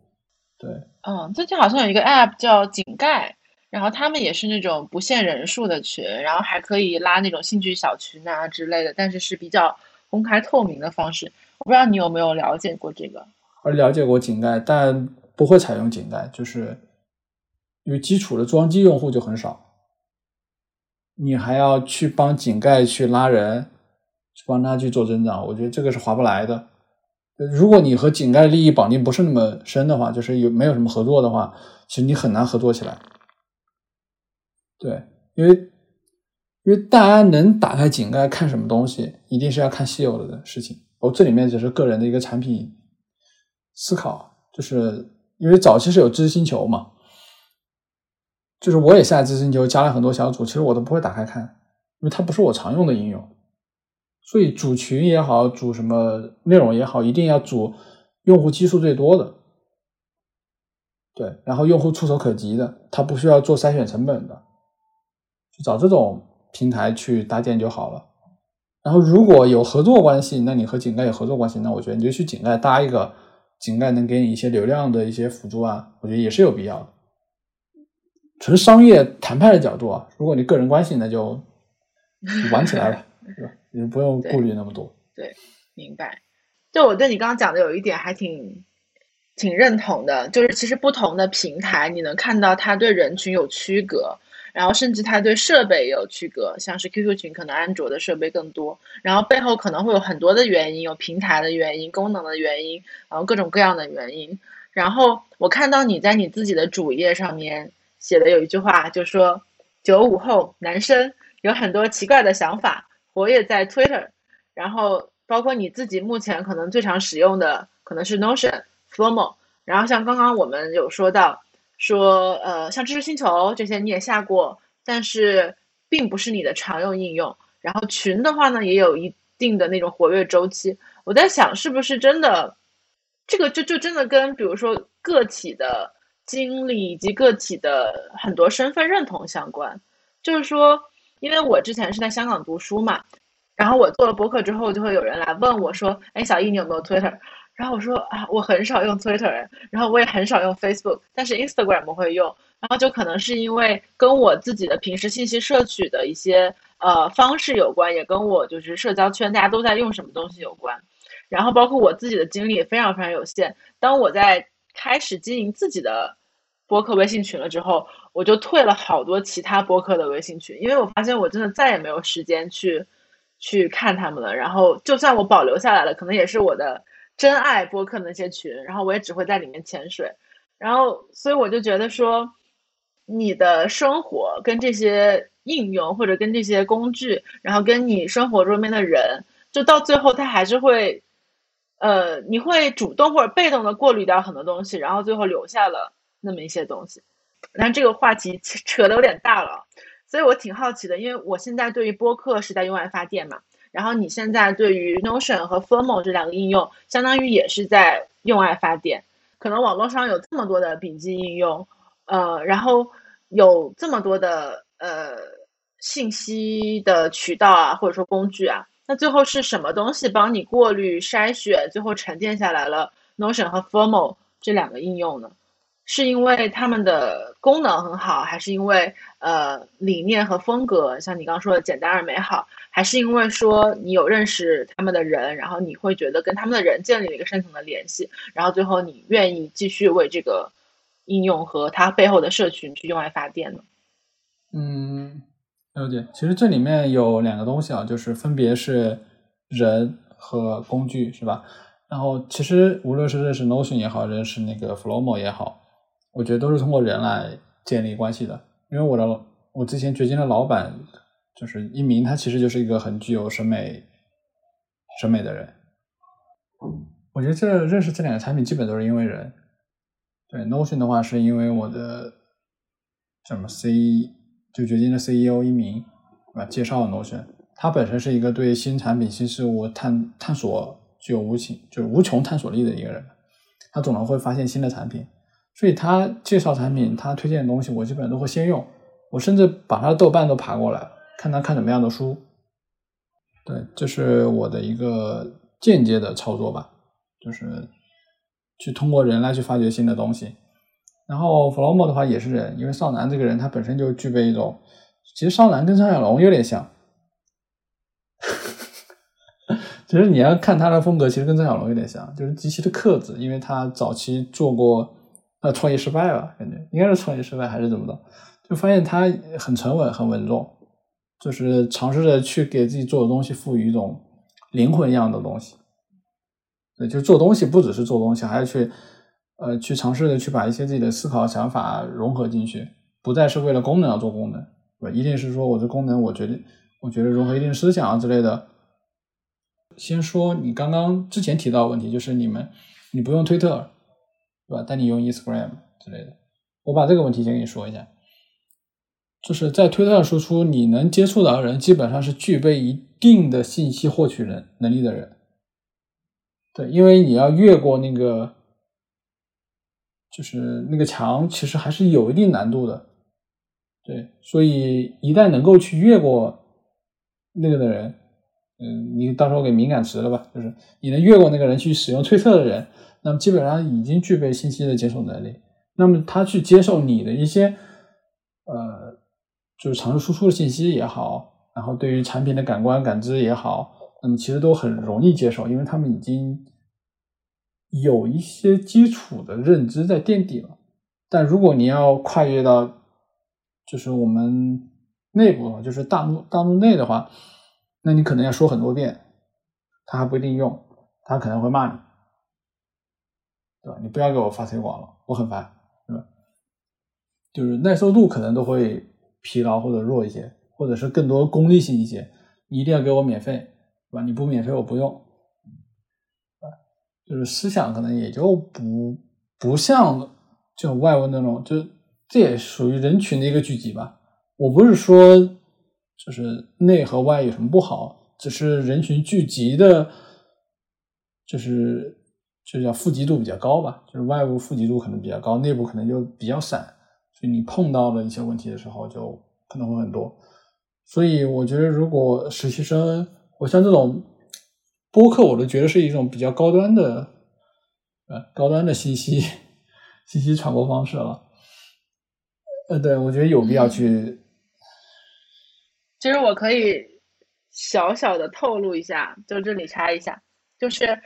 对，嗯，最近好像有一个 App 叫井盖。然后他们也是那种不限人数的群，然后还可以拉那种兴趣小群啊之类的，但是是比较公开透明的方式。我不知道你有没有了解过这个？我了解过井盖，但不会采用井盖，就是因为基础的装机用户就很少，你还要去帮井盖去拉人，去帮他去做增长，我觉得这个是划不来的。如果你和井盖利益绑定不是那么深的话，就是有没有什么合作的话，其实你很难合作起来。对，因为因为大家能打开井盖看什么东西，一定是要看稀有的的事情。哦，这里面只是个人的一个产品思考，就是因为早期是有知识星球嘛，就是我也下知识星球加了很多小组，其实我都不会打开看，因为它不是我常用的应用。所以组群也好，组什么内容也好，一定要组用户基数最多的，对，然后用户触手可及的，它不需要做筛选成本的。找这种平台去搭建就好了。然后如果有合作关系，那你和井盖有合作关系，那我觉得你就去井盖搭一个，井盖能给你一些流量的一些辅助啊，我觉得也是有必要的。纯商业谈判的角度啊，如果你个人关系，那就玩起来了，是吧？你不用顾虑那么多。对，明白。就我对你刚刚讲的有一点还挺挺认同的，就是其实不同的平台，你能看到它对人群有区隔。然后甚至它对设备也有区隔，像是 QQ 群可能安卓的设备更多，然后背后可能会有很多的原因，有平台的原因、功能的原因，然后各种各样的原因。然后我看到你在你自己的主页上面写的有一句话，就说九五后男生有很多奇怪的想法，活跃在 Twitter，然后包括你自己目前可能最常使用的可能是 Notion、Flomo，然后像刚刚我们有说到。说呃，像知识星球这些你也下过，但是并不是你的常用应用。然后群的话呢，也有一定的那种活跃周期。我在想，是不是真的，这个就就真的跟比如说个体的经历以及个体的很多身份认同相关。就是说，因为我之前是在香港读书嘛，然后我做了博客之后，就会有人来问我说：“哎，小易，你有没有 Twitter？” 然后我说啊，我很少用 Twitter，然后我也很少用 Facebook，但是 Instagram 我会用。然后就可能是因为跟我自己的平时信息摄取的一些呃方式有关，也跟我就是社交圈大家都在用什么东西有关。然后包括我自己的精力也非常非常有限。当我在开始经营自己的播客微信群了之后，我就退了好多其他播客的微信群，因为我发现我真的再也没有时间去去看他们了。然后就算我保留下来了，可能也是我的。真爱播客那些群，然后我也只会在里面潜水，然后所以我就觉得说，你的生活跟这些应用或者跟这些工具，然后跟你生活中面的人，就到最后他还是会，呃，你会主动或者被动的过滤掉很多东西，然后最后留下了那么一些东西。但这个话题扯的有点大了，所以我挺好奇的，因为我现在对于播客是在用爱发电嘛。然后你现在对于 Notion 和 Formo 这两个应用，相当于也是在用爱发电。可能网络上有这么多的笔记应用，呃，然后有这么多的呃信息的渠道啊，或者说工具啊，那最后是什么东西帮你过滤筛选，最后沉淀下来了 Notion 和 Formo 这两个应用呢？是因为他们的功能很好，还是因为呃理念和风格，像你刚刚说的简单而美好，还是因为说你有认识他们的人，然后你会觉得跟他们的人建立了一个深层的联系，然后最后你愿意继续为这个应用和它背后的社群去用来发电呢？嗯，了解。其实这里面有两个东西啊，就是分别是人和工具，是吧？然后其实无论是认识 Notion 也好，认识那个 Flomo 也好。我觉得都是通过人来建立关系的，因为我的我之前掘金的老板就是一鸣，他其实就是一个很具有审美审美的人。我觉得这认识这两个产品基本都是因为人。对 Notion 的话，是因为我的什么 C 就掘金的 CEO 一鸣啊介绍了 Notion，他本身是一个对新产品新事物探探索具有无穷就是无穷探索力的一个人，他总能会发现新的产品。所以他介绍产品，他推荐的东西，我基本上都会先用。我甚至把他的豆瓣都爬过来，看他看什么样的书。对，这是我的一个间接的操作吧，就是去通过人来去发掘新的东西。然后 Flomo 的话也是人，因为少南这个人他本身就具备一种，其实少南跟张小龙有点像。其 实你要看他的风格，其实跟张小龙有点像，就是极其的克制，因为他早期做过。呃，创业失败了，感觉应该是创业失败还是怎么的？就发现他很沉稳，很稳重，就是尝试着去给自己做的东西赋予一种灵魂一样的东西。对，就做东西不只是做东西，还要去呃去尝试着去把一些自己的思考想法融合进去，不再是为了功能而做功能，对？一定是说我的功能，我觉得我觉得融合一定思想啊之类的。先说你刚刚之前提到的问题，就是你们你不用推特。对吧？但你用 Instagram 之类的，我把这个问题先跟你说一下，就是在推特上输出，你能接触到的人基本上是具备一定的信息获取能能力的人。对，因为你要越过那个，就是那个墙，其实还是有一定难度的。对，所以一旦能够去越过那个的人，嗯，你到时候给敏感词了吧？就是你能越过那个人去使用推特的人。那么基本上已经具备信息的接受能力，那么他去接受你的一些，呃，就是尝试输出的信息也好，然后对于产品的感官感知也好，那么其实都很容易接受，因为他们已经有一些基础的认知在垫底了。但如果你要跨越到就是我们内部，就是大陆大陆内的话，那你可能要说很多遍，他还不一定用，他可能会骂你，对吧？你不要给我发推广了，我很烦，对吧？就是耐受度可能都会疲劳或者弱一些，或者是更多功利性一些，你一定要给我免费，对吧？你不免费我不用，啊，就是思想可能也就不不像这种外文那种，就这也属于人群的一个聚集吧。我不是说就是内和外有什么不好，只是人群聚集的，就是就叫富集度比较高吧，就是外部富集度可能比较高，内部可能就比较散。所以你碰到了一些问题的时候，就可能会很多。所以我觉得，如果实习生，我像这种播客，我都觉得是一种比较高端的，呃，高端的信息信息传播方式了。呃，对，我觉得有必要去。其实我可以小小的透露一下，就这里插一下，就是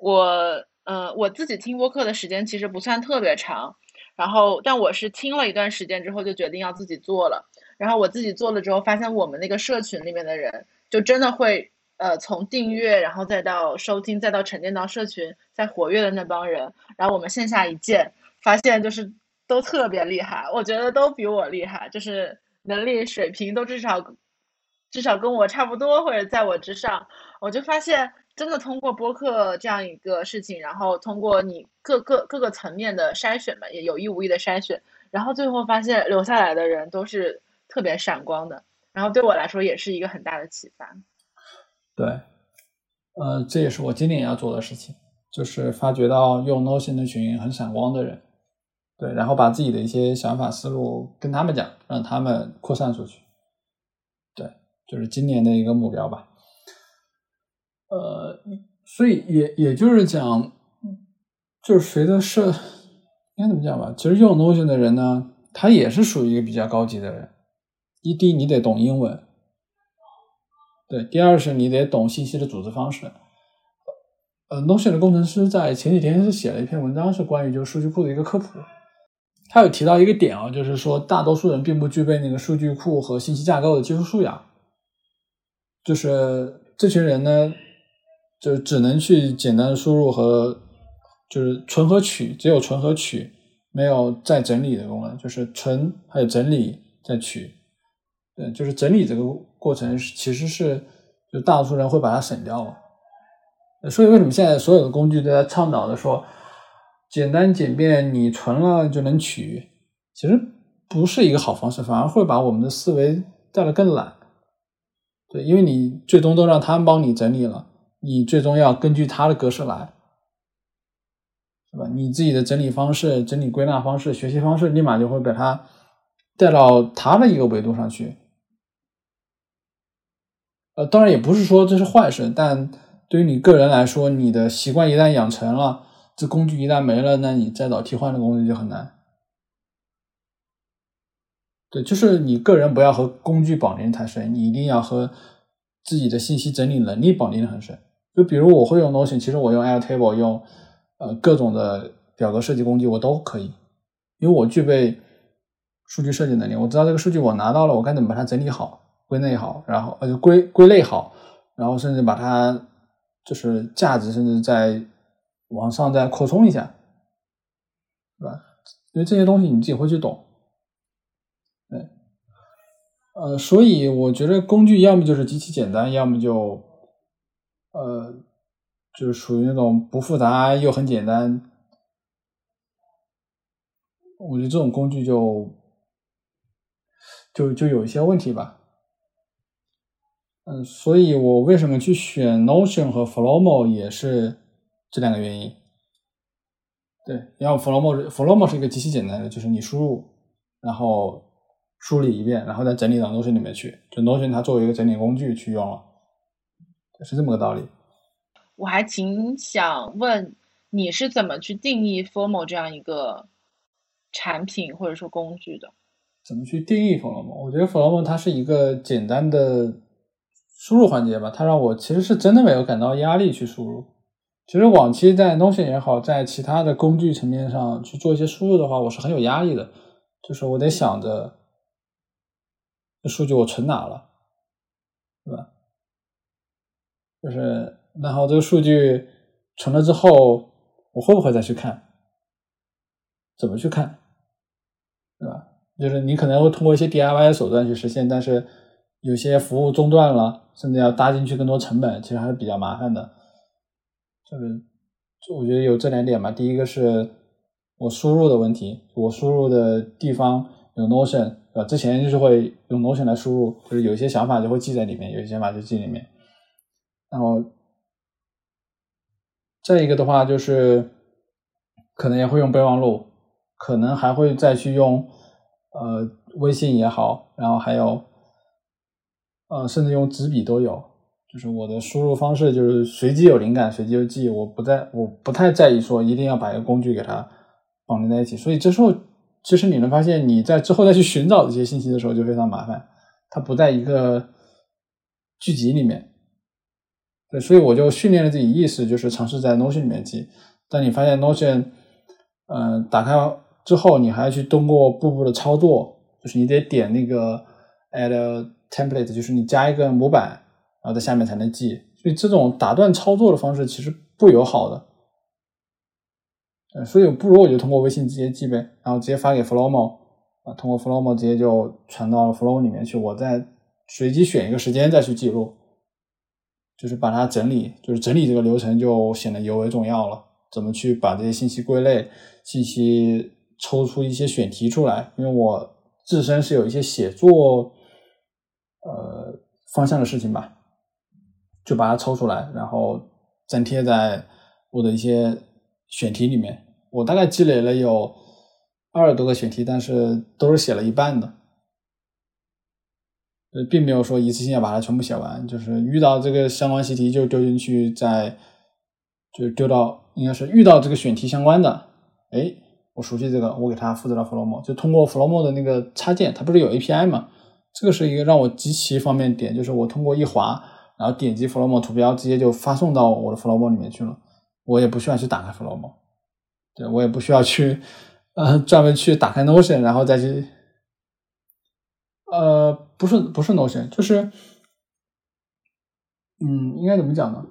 我，呃，我自己听播客的时间其实不算特别长。然后，但我是听了一段时间之后，就决定要自己做了。然后我自己做了之后，发现我们那个社群里面的人，就真的会，呃，从订阅，然后再到收听，再到沉淀到社群，在活跃的那帮人。然后我们线下一见，发现就是都特别厉害，我觉得都比我厉害，就是能力水平都至少，至少跟我差不多，或者在我之上。我就发现。真的通过播客这样一个事情，然后通过你各个各个层面的筛选吧，也有意无意的筛选，然后最后发现留下来的人都是特别闪光的，然后对我来说也是一个很大的启发。对，呃，这也是我今年要做的事情，就是发掘到用 Notion 的群很闪光的人，对，然后把自己的一些想法思路跟他们讲，让他们扩散出去。对，就是今年的一个目标吧。呃，所以也也就是讲，就是随着社应该怎么讲吧？其实用 Notion 的人呢，他也是属于一个比较高级的人。一第一，你得懂英文，对；第二是你得懂信息的组织方式。呃，Notion 的工程师在前几天是写了一篇文章，是关于就是数据库的一个科普。他有提到一个点啊，就是说大多数人并不具备那个数据库和信息架构的技术素养，就是这群人呢。就只能去简单的输入和就是存和取，只有存和取，没有再整理的功能。就是存还有整理再取，对，就是整理这个过程其实是就大多数人会把它省掉了。所以为什么现在所有的工具都在倡导的说简单简便，你存了就能取？其实不是一个好方式，反而会把我们的思维带得更懒。对，因为你最终都让他们帮你整理了。你最终要根据它的格式来，是吧？你自己的整理方式、整理归纳方式、学习方式，立马就会把它带到它的一个维度上去。呃，当然也不是说这是坏事，但对于你个人来说，你的习惯一旦养成了，这工具一旦没了，那你再找替换的工具就很难。对，就是你个人不要和工具绑定太深，你一定要和自己的信息整理能力绑定的很深。就比如我会用 Notion，其实我用 Airtable，用呃各种的表格设计工具我都可以，因为我具备数据设计能力，我知道这个数据我拿到了，我该怎么把它整理好、归类好，然后呃归归类好，然后甚至把它就是价值甚至再往上再扩充一下，是吧？因为这些东西你自己会去懂，对，呃，所以我觉得工具要么就是极其简单，要么就。呃，就是属于那种不复杂又很简单，我觉得这种工具就就就有一些问题吧。嗯，所以我为什么去选 Notion 和 Flomo 也是这两个原因。对，然后 Flomo，Flomo 是一个极其简单的，就是你输入，然后梳理一遍，然后再整理到 Notion 里面去，就 Notion 它作为一个整理工具去用了。是这么个道理。我还挺想问，你是怎么去定义 Formal 这样一个产品或者说工具的？怎么去定义 Formal？我觉得 Formal 它是一个简单的输入环节吧，它让我其实是真的没有感到压力去输入。其实往期在 Notion 也好，在其他的工具层面上去做一些输入的话，我是很有压力的，就是我得想着这数据我存哪了，对吧？就是然后这个数据存了之后，我会不会再去看？怎么去看？对吧？就是你可能会通过一些 DIY 的手段去实现，但是有些服务中断了，甚至要搭进去更多成本，其实还是比较麻烦的。就是，就我觉得有这两点吧。第一个是我输入的问题，我输入的地方有 Notion，对吧？之前就是会用 Notion 来输入，就是有一些想法就会记在里面，有些想法就记里面。然后再一个的话，就是可能也会用备忘录，可能还会再去用呃微信也好，然后还有呃甚至用纸笔都有。就是我的输入方式就是随机有灵感随机就记，我不在我不太在意说一定要把一个工具给它绑定在一起。所以这时候其实你能发现你在之后再去寻找这些信息的时候就非常麻烦，它不在一个剧集里面。对，所以我就训练了自己意识，就是尝试在 Notion 里面记。但你发现 Notion，嗯，打开之后你还要去通过步步的操作，就是你得点那个 Add Template，就是你加一个模板。然后在下面才能记，所以这种打断操作的方式其实不友好的。所以不如我就通过微信直接记呗，然后直接发给 Flowmo 啊，通过 Flowmo 直接就传到 Flow 里面去，我再随机选一个时间再去记录，就是把它整理，就是整理这个流程就显得尤为重要了。怎么去把这些信息归类，信息抽出一些选题出来？因为我自身是有一些写作呃方向的事情吧。就把它抽出来，然后粘贴在我的一些选题里面。我大概积累了有二十多个选题，但是都是写了一半的，呃，并没有说一次性要把它全部写完。就是遇到这个相关习题就丢进去，再就丢到应该是遇到这个选题相关的，哎，我熟悉这个，我给它复制到 Flomo，就通过 Flomo 的那个插件，它不是有 API 吗？这个是一个让我极其方便点，就是我通过一滑。然后点击 Flomo 图标，直接就发送到我的 Flomo 里面去了。我也不需要去打开 Flomo，对我也不需要去呃专门去打开 Notion，然后再去呃不是不是 Notion，就是嗯应该怎么讲呢？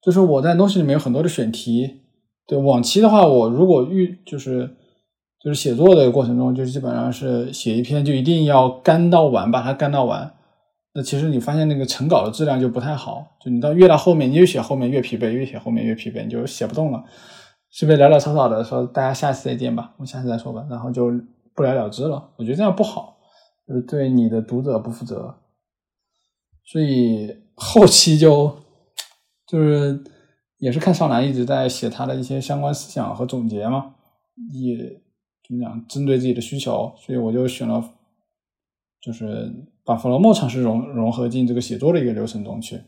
就是我在 nos 里面有很多的选题。对往期的话，我如果遇就是就是写作的过程中，就基本上是写一篇就一定要干到完，把它干到完。那其实你发现那个成稿的质量就不太好，就你到越到后面，你越写后面越疲惫，越写后面越疲惫，你就写不动了。是不是潦潦草草的说大家下次再见吧，我们下次再说吧，然后就不了了之了。我觉得这样不好，就是对你的读者不负责。所以后期就就是也是看少男一直在写他的一些相关思想和总结嘛，也怎么讲，针对自己的需求，所以我就选了，就是。把 Flowmo 尝试融融合进这个写作的一个流程中去，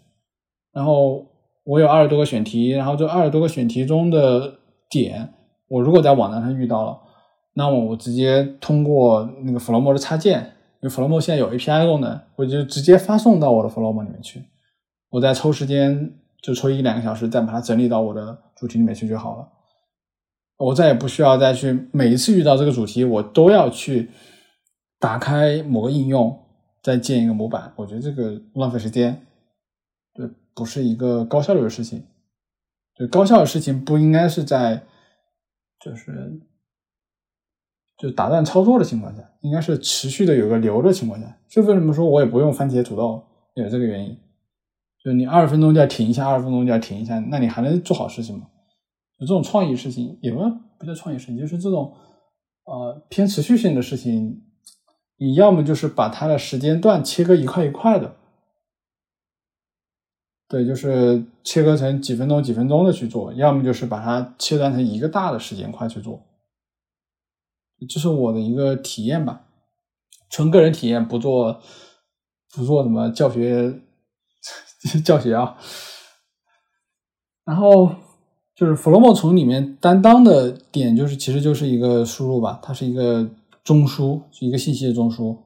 然后我有二十多个选题，然后这二十多个选题中的点，我如果在网站上遇到了，那么我直接通过那个 Flowmo 的插件，因为 Flowmo 现在有 API 功能，我就直接发送到我的 Flowmo 里面去，我再抽时间就抽一两个小时，再把它整理到我的主题里面去就好了，我再也不需要再去每一次遇到这个主题，我都要去打开某个应用。再建一个模板，我觉得这个浪费时间，对，不是一个高效率的事情。对，高效的事情不应该是在就是就打断操作的情况下，应该是持续的有个流的情况下。就为什么说我也不用番茄土豆，有这个原因。就你二十分钟就要停一下，二十分钟就要停一下，那你还能做好事情吗？就这种创意事情，也不不叫创意事情，就是这种呃偏持续性的事情。你要么就是把它的时间段切割一块一块的，对，就是切割成几分钟几分钟的去做；要么就是把它切断成一个大的时间块去做。这是我的一个体验吧，纯个人体验，不做不做什么教学 教学啊。然后就是 Flowmo 从里面担当的点，就是其实就是一个输入吧，它是一个。中枢一个信息的中枢，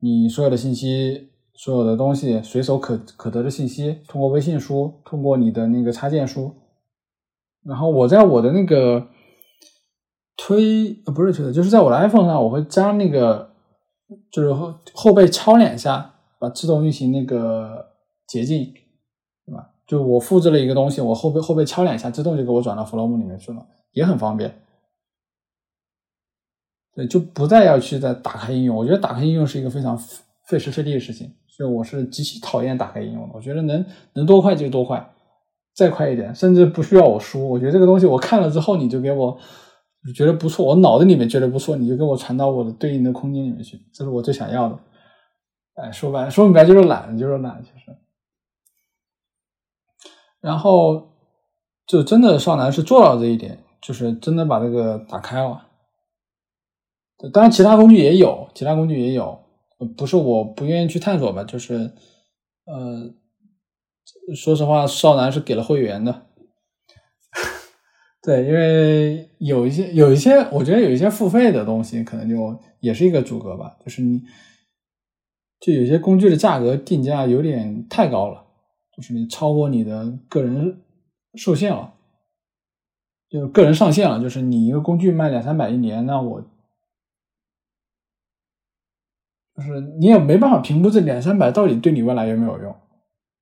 你所有的信息、所有的东西、随手可可得的信息，通过微信输，通过你的那个插件输。然后我在我的那个推呃不是推的，就是在我的 iPhone 上，我会加那个就是后后背敲两下，把自动运行那个捷径，对吧？就我复制了一个东西，我后背后背敲两下，自动就给我转到 Flow 里面去了，也很方便。对，就不再要去再打开应用。我觉得打开应用是一个非常费时费力的事情，所以我是极其讨厌打开应用的。我觉得能能多快就多快。再快一点，甚至不需要我输。我觉得这个东西我看了之后，你就给我觉得不错，我脑子里面觉得不错，你就给我传到我的对应的空间里面去，这是我最想要的。哎，说白说明白就是懒，就是懒，其实。然后就真的少男是做到这一点，就是真的把这个打开了。当然，其他工具也有，其他工具也有，不是我不愿意去探索吧，就是呃。说实话，少男是给了会员的，对，因为有一些有一些，我觉得有一些付费的东西，可能就也是一个阻隔吧。就是你，就有些工具的价格定价有点太高了，就是你超过你的个人受限了，就个人上限了。就是你一个工具卖两三百一年，那我就是你也没办法评估这两三百到底对你未来有没有用。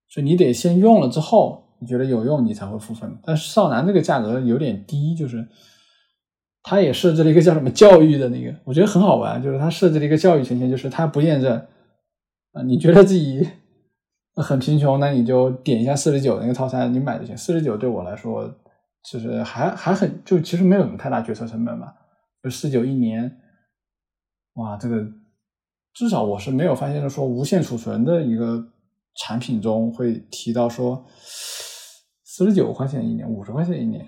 所以你得先用了之后，你觉得有用，你才会付费。但是少男这个价格有点低，就是他也设置了一个叫什么教育的那个，我觉得很好玩，就是他设置了一个教育权限，就是他不验证啊。你觉得自己很贫穷，那你就点一下四十九那个套餐，你买就行。四十九对我来说，其实还还很就其实没有什么太大决策成本吧，就四九一年，哇，这个至少我是没有发现说无限储存的一个。产品中会提到说，四十九块钱一年，五十块钱一年。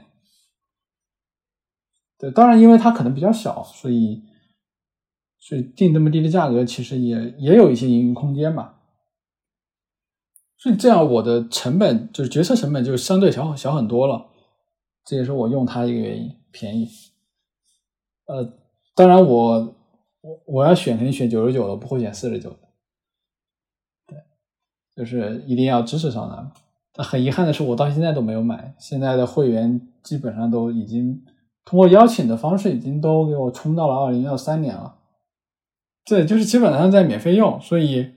对，当然因为它可能比较小，所以所以定这么低的价格，其实也也有一些盈余空间吧。所以这样我的成本就是决策成本就相对小小很多了，这也是我用它的一个原因，便宜。呃，当然我我我要选肯定选九十九的，不会选四十九的。就是一定要支持少男，但很遗憾的是，我到现在都没有买。现在的会员基本上都已经通过邀请的方式，已经都给我冲到了二零二三年了。对，就是基本上在免费用，所以，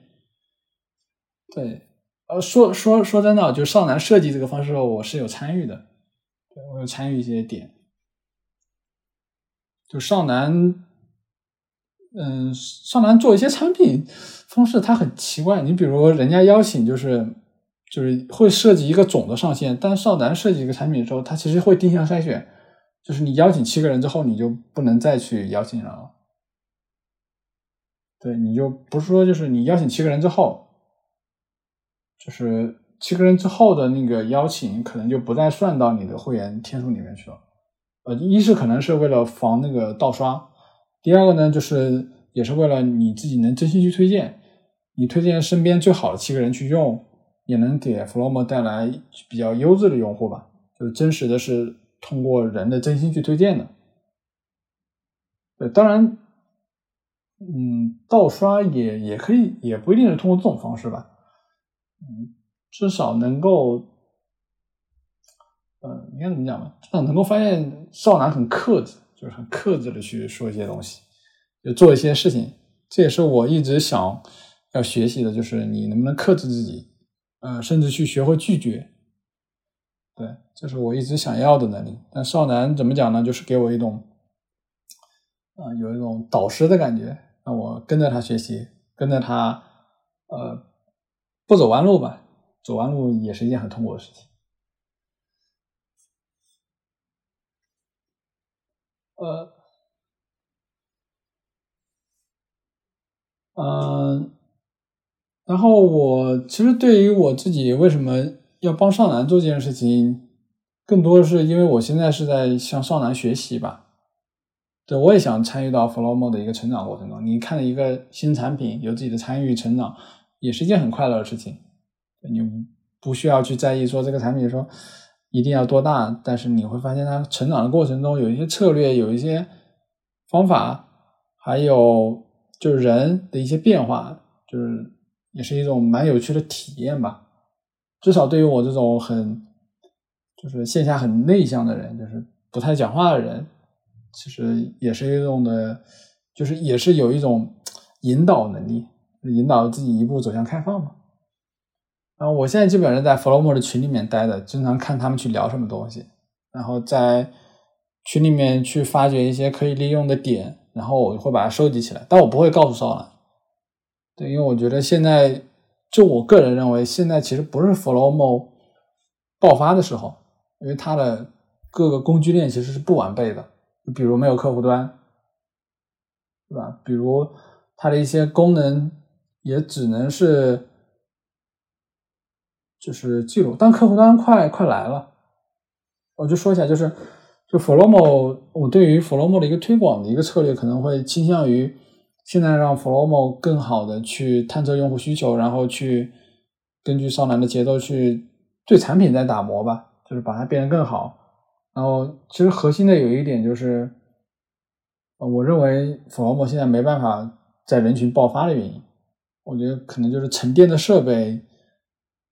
对，呃，说说说真的，就少男设计这个方式，我是有参与的，对我有参与一些点，就少男。嗯，少男做一些产品方式，它很奇怪。你比如人家邀请，就是就是会设计一个总的上限，但少男设计一个产品的时候，它其实会定向筛选，就是你邀请七个人之后，你就不能再去邀请人了。对，你就不是说就是你邀请七个人之后，就是七个人之后的那个邀请，可能就不再算到你的会员天数里面去了。呃，一是可能是为了防那个盗刷。第二个呢，就是也是为了你自己能真心去推荐，你推荐身边最好的七个人去用，也能给 Flomo 带来比较优质的用户吧。就是真实的是通过人的真心去推荐的。对，当然，嗯，盗刷也也可以，也不一定是通过这种方式吧。嗯，至少能够，呃，应该怎么讲呢？至少能够发现少男很克制。就是很克制的去说一些东西，就做一些事情，这也是我一直想要学习的，就是你能不能克制自己，呃，甚至去学会拒绝。对，这是我一直想要的能力。但少男怎么讲呢？就是给我一种，啊，有一种导师的感觉，让我跟着他学习，跟着他，呃，不走弯路吧。走弯路也是一件很痛苦的事情。呃，嗯，然后我其实对于我自己为什么要帮少男做这件事情，更多的是因为我现在是在向少男学习吧。对，我也想参与到 Flowmo 的一个成长过程中。你看一个新产品，有自己的参与成长，也是一件很快乐的事情。你不需要去在意说这个产品说。一定要多大？但是你会发现，它成长的过程中有一些策略，有一些方法，还有就是人的一些变化，就是也是一种蛮有趣的体验吧。至少对于我这种很就是线下很内向的人，就是不太讲话的人，其实也是一种的，就是也是有一种引导能力，引导自己一步走向开放嘛。然后我现在基本上在 Flowmo 的群里面待着，经常看他们去聊什么东西，然后在群里面去发掘一些可以利用的点，然后我会把它收集起来，但我不会告诉少兰。对，因为我觉得现在，就我个人认为，现在其实不是 Flomo 爆发的时候，因为它的各个工具链其实是不完备的，比如没有客户端，对吧？比如它的一些功能也只能是。就是记录，但客户端快快来了，我就说一下，就是就 Flomo，我对于 Flomo 的一个推广的一个策略，可能会倾向于现在让 Flomo 更好的去探测用户需求，然后去根据少男的节奏去对产品在打磨吧，就是把它变得更好。然后其实核心的有一点就是，我认为 Flomo 现在没办法在人群爆发的原因，我觉得可能就是沉淀的设备。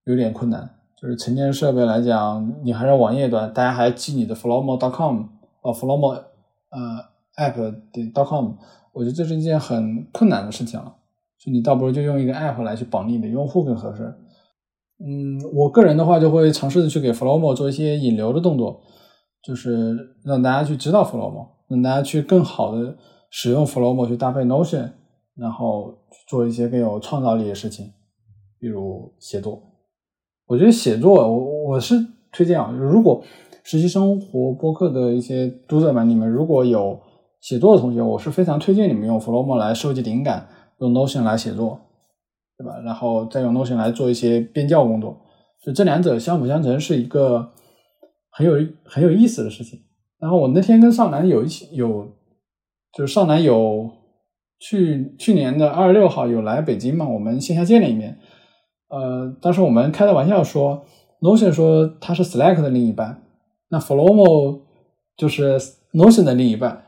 有点困难，就是沉淀设备来讲，你还是网页端，大家还记你的 flomo.com 哦，flomo 呃 app 点 dot .com，我觉得这是一件很困难的事情了。就你倒不如就用一个 app 来去绑定你的用户更合适。嗯，我个人的话就会尝试的去给 flomo 做一些引流的动作，就是让大家去知道 flomo，让大家去更好的使用 flomo 去搭配 Notion，然后做一些更有创造力的事情，比如写作。我觉得写作，我我是推荐啊，如果实习生活播客的一些读者们，你们如果有写作的同学，我是非常推荐你们用 Flomo 来收集灵感，用 Notion 来写作，对吧？然后再用 Notion 来做一些编教工作，就这两者相辅相成，是一个很有很有意思的事情。然后我那天跟少南有一起有，就是少南有去去年的二十六号有来北京嘛，我们线下见了一面。呃，当时我们开的玩笑说，Notion 说它是 Slack 的另一半，那 Flomo 就是 Notion 的另一半。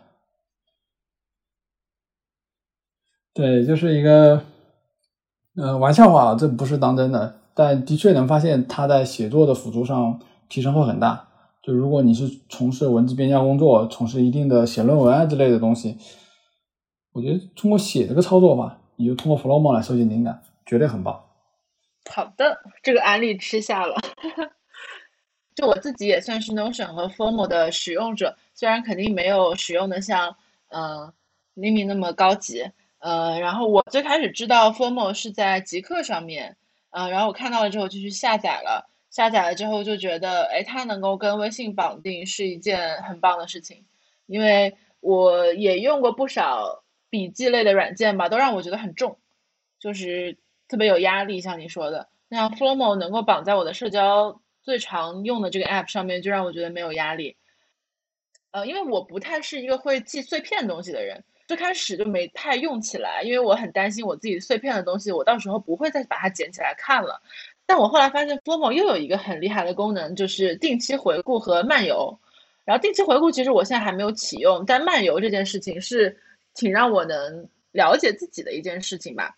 对，就是一个呃玩笑话，这不是当真的，但的确能发现它在写作的辅助上提升会很大。就如果你是从事文字编校工作，从事一定的写论文啊之类的东西，我觉得通过写这个操作吧，你就通过 Flomo 来收集灵感，绝对很棒。好的，这个案例吃下了。就我自己也算是 Notion 和 Formo 的使用者，虽然肯定没有使用的像嗯 Mimi 那么高级，呃，然后我最开始知道 FOMO 是在极客上面，嗯，然后我看到了之后就去下载了，下载了之后就觉得，哎，它能够跟微信绑定是一件很棒的事情，因为我也用过不少笔记类的软件吧，都让我觉得很重，就是。特别有压力，像你说的，那 FOMO 能够绑在我的社交最常用的这个 App 上面，就让我觉得没有压力。呃，因为我不太是一个会记碎片东西的人，最开始就没太用起来，因为我很担心我自己碎片的东西，我到时候不会再把它捡起来看了。但我后来发现，Fomo 又有一个很厉害的功能，就是定期回顾和漫游。然后定期回顾其实我现在还没有启用，但漫游这件事情是挺让我能了解自己的一件事情吧。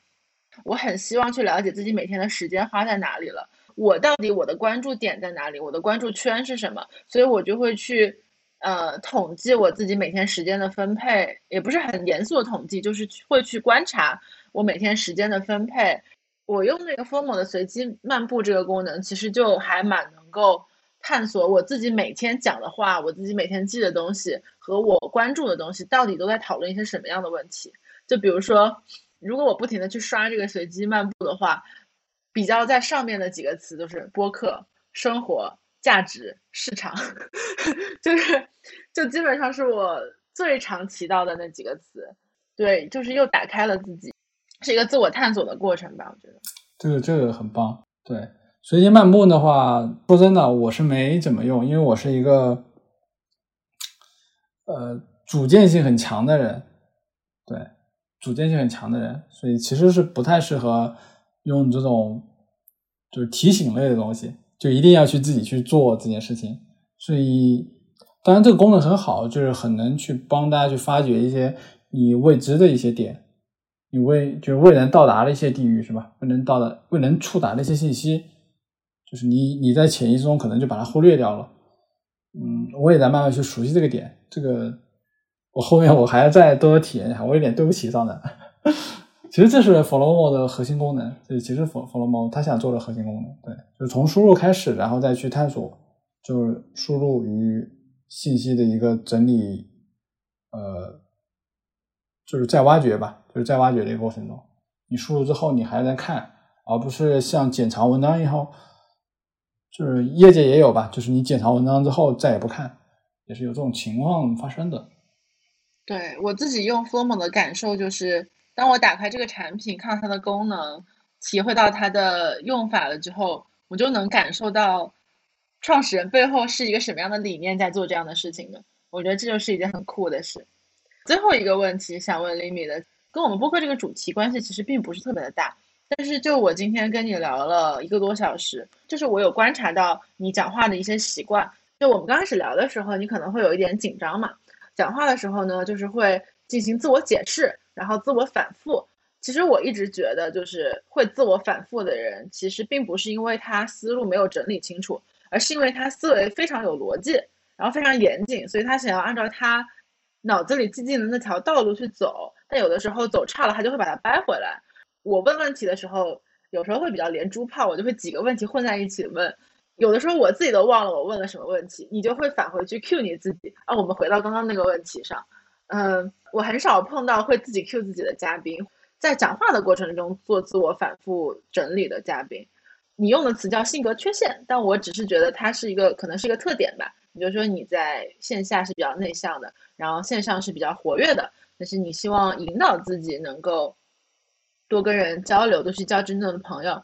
我很希望去了解自己每天的时间花在哪里了，我到底我的关注点在哪里，我的关注圈是什么，所以我就会去，呃，统计我自己每天时间的分配，也不是很严肃的统计，就是会去观察我每天时间的分配。我用那个 Formo 的随机漫步这个功能，其实就还蛮能够探索我自己每天讲的话，我自己每天记的东西和我关注的东西到底都在讨论一些什么样的问题。就比如说。如果我不停的去刷这个随机漫步的话，比较在上面的几个词都是播客、生活、价值、市场，就是就基本上是我最常提到的那几个词。对，就是又打开了自己，是一个自我探索的过程吧？我觉得这个这个很棒。对，随机漫步的话，说真的，我是没怎么用，因为我是一个呃主见性很强的人。对。主见性很强的人，所以其实是不太适合用这种就是提醒类的东西，就一定要去自己去做这件事情。所以，当然这个功能很好，就是很能去帮大家去发掘一些你未知的一些点，你未就是未能到达的一些地域，是吧？未能到达、未能触达的一些信息，就是你你在潜意识中可能就把它忽略掉了。嗯，我也在慢慢去熟悉这个点，这个。我后面我还要再多多体验一下，我有点对不起少男。其实这是 Flomo 的核心功能，这其实 Flomo 它想做的核心功能，对，就是从输入开始，然后再去探索，就是输入与信息的一个整理，呃，就是在挖掘吧，就是在挖掘的一个过程中，你输入之后你还在看，而不是像检查文章以后，就是业界也有吧，就是你检查文章之后再也不看，也是有这种情况发生的。对我自己用 Flomo 的感受就是。当我打开这个产品，看到它的功能，体会到它的用法了之后，我就能感受到创始人背后是一个什么样的理念在做这样的事情的。我觉得这就是一件很酷的事。最后一个问题想问 Limi 的，跟我们播客这个主题关系其实并不是特别的大，但是就我今天跟你聊了一个多小时，就是我有观察到你讲话的一些习惯。就我们刚开始聊的时候，你可能会有一点紧张嘛，讲话的时候呢，就是会进行自我解释。然后自我反复，其实我一直觉得，就是会自我反复的人，其实并不是因为他思路没有整理清楚，而是因为他思维非常有逻辑，然后非常严谨，所以他想要按照他脑子里既定的那条道路去走。但有的时候走差了，他就会把它掰回来。我问问题的时候，有时候会比较连珠炮，我就会几个问题混在一起问。有的时候我自己都忘了我问了什么问题，你就会返回去 Q 你自己。啊，我们回到刚刚那个问题上。嗯，我很少碰到会自己 Q 自己的嘉宾，在讲话的过程中做自我反复整理的嘉宾。你用的词叫性格缺陷，但我只是觉得它是一个可能是一个特点吧。你就说你在线下是比较内向的，然后线上是比较活跃的，但是你希望引导自己能够多跟人交流，多去交真正的朋友。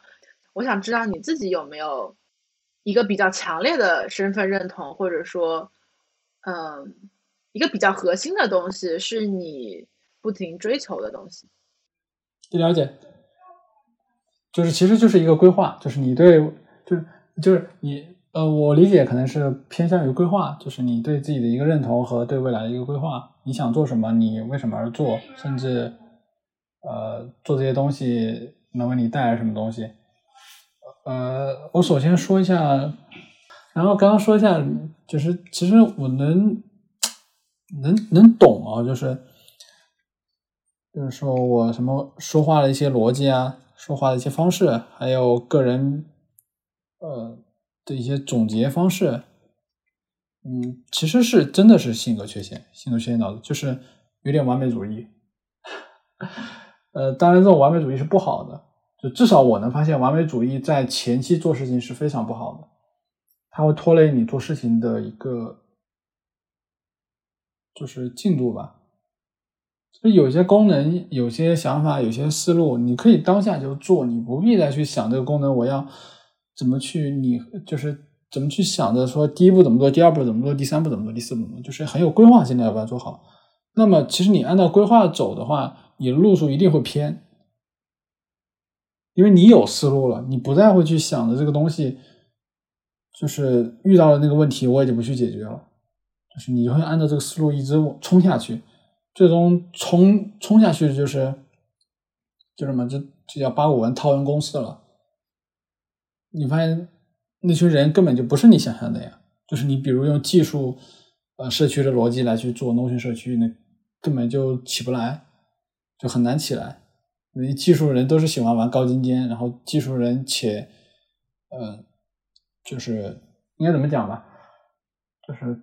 我想知道你自己有没有一个比较强烈的身份认同，或者说，嗯。一个比较核心的东西是你不停追求的东西。了解，就是其实就是一个规划，就是你对，就是就是你呃，我理解可能是偏向于规划，就是你对自己的一个认同和对未来的一个规划。你想做什么？你为什么而做？甚至呃，做这些东西能为你带来什么东西？呃，我首先说一下，然后刚刚说一下，就是其实我能。能能懂啊，就是就是说我什么说话的一些逻辑啊，说话的一些方式，还有个人呃的一些总结方式，嗯，其实是真的是性格缺陷，性格缺陷导致就是有点完美主义。呃，当然这种完美主义是不好的，就至少我能发现，完美主义在前期做事情是非常不好的，它会拖累你做事情的一个。就是进度吧，就有些功能、有些想法、有些思路，你可以当下就做，你不必再去想这个功能我要怎么去，你就是怎么去想着说第一步怎么做，第二步怎么做，第三步怎么做，第四步怎么做，就是很有规划性的要把它做好。那么其实你按照规划走的话，你的路数一定会偏，因为你有思路了，你不再会去想着这个东西，就是遇到了那个问题，我也就不去解决了。就是你会按照这个思路一直冲下去，最终冲冲下去就是就什么，就就叫八股文套用公式了。你发现那群人根本就不是你想象的呀，就是你比如用技术呃社区的逻辑来去做农村社区，那根本就起不来，就很难起来。因为技术人都是喜欢玩高精尖，然后技术人且呃就是应该怎么讲吧，就是。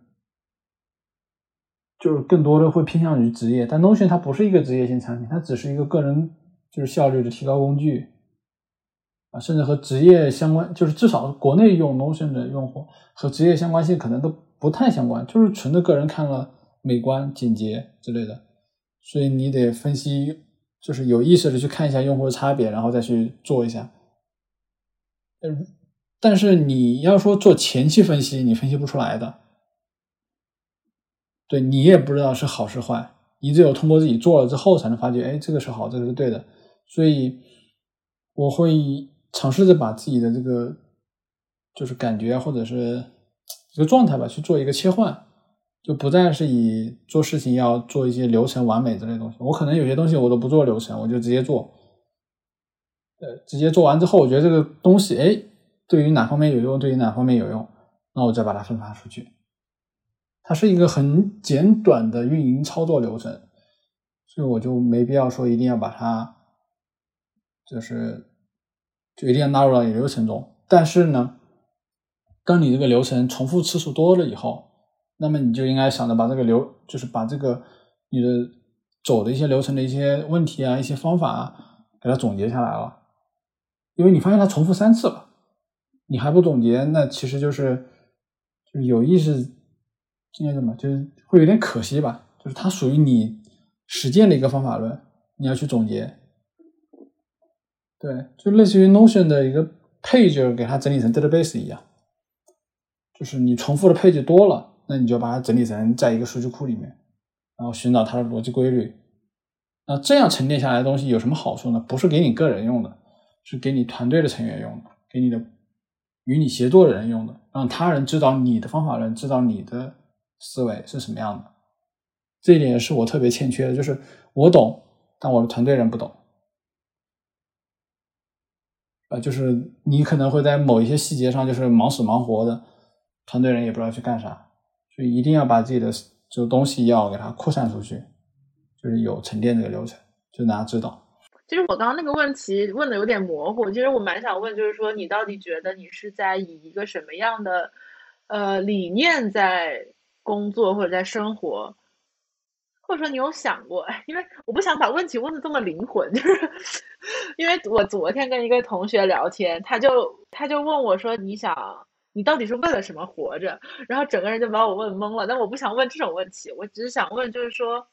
就是更多的会偏向于职业，但 Notion 它不是一个职业性产品，它只是一个个人就是效率的提高工具啊，甚至和职业相关，就是至少国内用 Notion 的用户和职业相关性可能都不太相关，就是纯的个人看了美观、简洁之类的，所以你得分析，就是有意识的去看一下用户的差别，然后再去做一下。嗯，但是你要说做前期分析，你分析不出来的。对你也不知道是好是坏，你只有通过自己做了之后，才能发觉，哎，这个是好，这个是对的。所以我会尝试着把自己的这个就是感觉或者是一个状态吧，去做一个切换，就不再是以做事情要做一些流程完美之类的东西。我可能有些东西我都不做流程，我就直接做，呃，直接做完之后，我觉得这个东西，哎，对于哪方面有用，对于哪方面有用，那我再把它分发出去。它是一个很简短的运营操作流程，所以我就没必要说一定要把它就是就一定要纳入到你流程中。但是呢，当你这个流程重复次数多了以后，那么你就应该想着把这个流，就是把这个你的走的一些流程的一些问题啊、一些方法啊，给它总结下来了。因为你发现它重复三次了，你还不总结，那其实就是就有意识，今天怎么就是会有点可惜吧？就是它属于你实践的一个方法论，你要去总结。对，就类似于 Notion 的一个 page 给它整理成 database 一样，就是你重复的 page 多了，那你就把它整理成在一个数据库里面，然后寻找它的逻辑规律。那这样沉淀下来的东西有什么好处呢？不是给你个人用的。是给你团队的成员用的，给你的与你协作的人用的，让他人知道你的方法论，知道你的思维是什么样的。这一点是我特别欠缺的，就是我懂，但我的团队人不懂。啊，就是你可能会在某一些细节上就是忙死忙活的，团队人也不知道去干啥，所以一定要把自己的就东西要给它扩散出去，就是有沉淀这个流程，就大家知道。其实我刚刚那个问题问的有点模糊，其实我蛮想问，就是说你到底觉得你是在以一个什么样的呃理念在工作或者在生活，或者说你有想过？因为我不想把问题问的这么灵魂，就是因为我昨天跟一个同学聊天，他就他就问我说：“你想你到底是为了什么活着？”然后整个人就把我问懵了。但我不想问这种问题，我只是想问，就是说，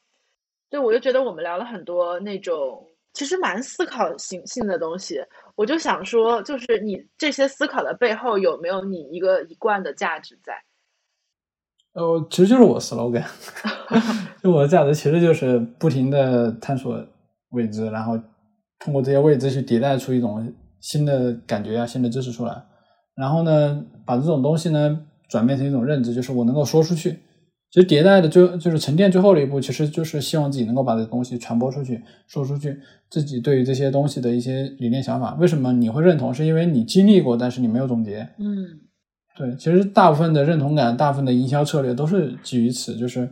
对我就觉得我们聊了很多那种。其实蛮思考性性的东西，我就想说，就是你这些思考的背后有没有你一个一贯的价值在？呃，其实就是我 slogan，就我的价值其实就是不停的探索未知，然后通过这些未知去迭代出一种新的感觉啊、新的知识出来，然后呢，把这种东西呢转变成一种认知，就是我能够说出去。其实迭代的最就是沉淀最后的一步，其实就是希望自己能够把这东西传播出去、说出去。自己对于这些东西的一些理念想法，为什么你会认同？是因为你经历过，但是你没有总结。嗯，对。其实大部分的认同感、大部分的营销策略都是基于此，就是，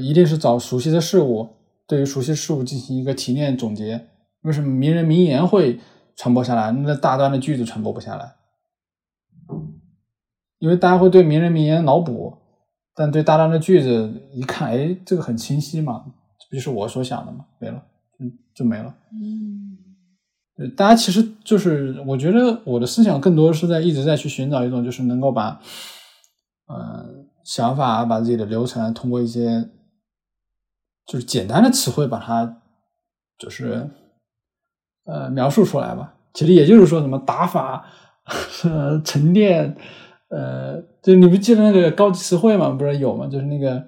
一定是找熟悉的事物，对于熟悉事物进行一个提炼总结。为什么名人名言会传播下来？那大段的句子传播不下来？因为大家会对名人名言脑补。但对大段的句子一看，哎，这个很清晰嘛，这不就是我所想的嘛？没了，就没了。嗯，大家其实就是，我觉得我的思想更多是在一直在去寻找一种，就是能够把，呃，想法，把自己的流程，通过一些就是简单的词汇把它，就是呃描述出来吧。其实也就是说，什么打法、沉淀。呃，就你不记得那个高级词汇吗？不是有吗？就是那个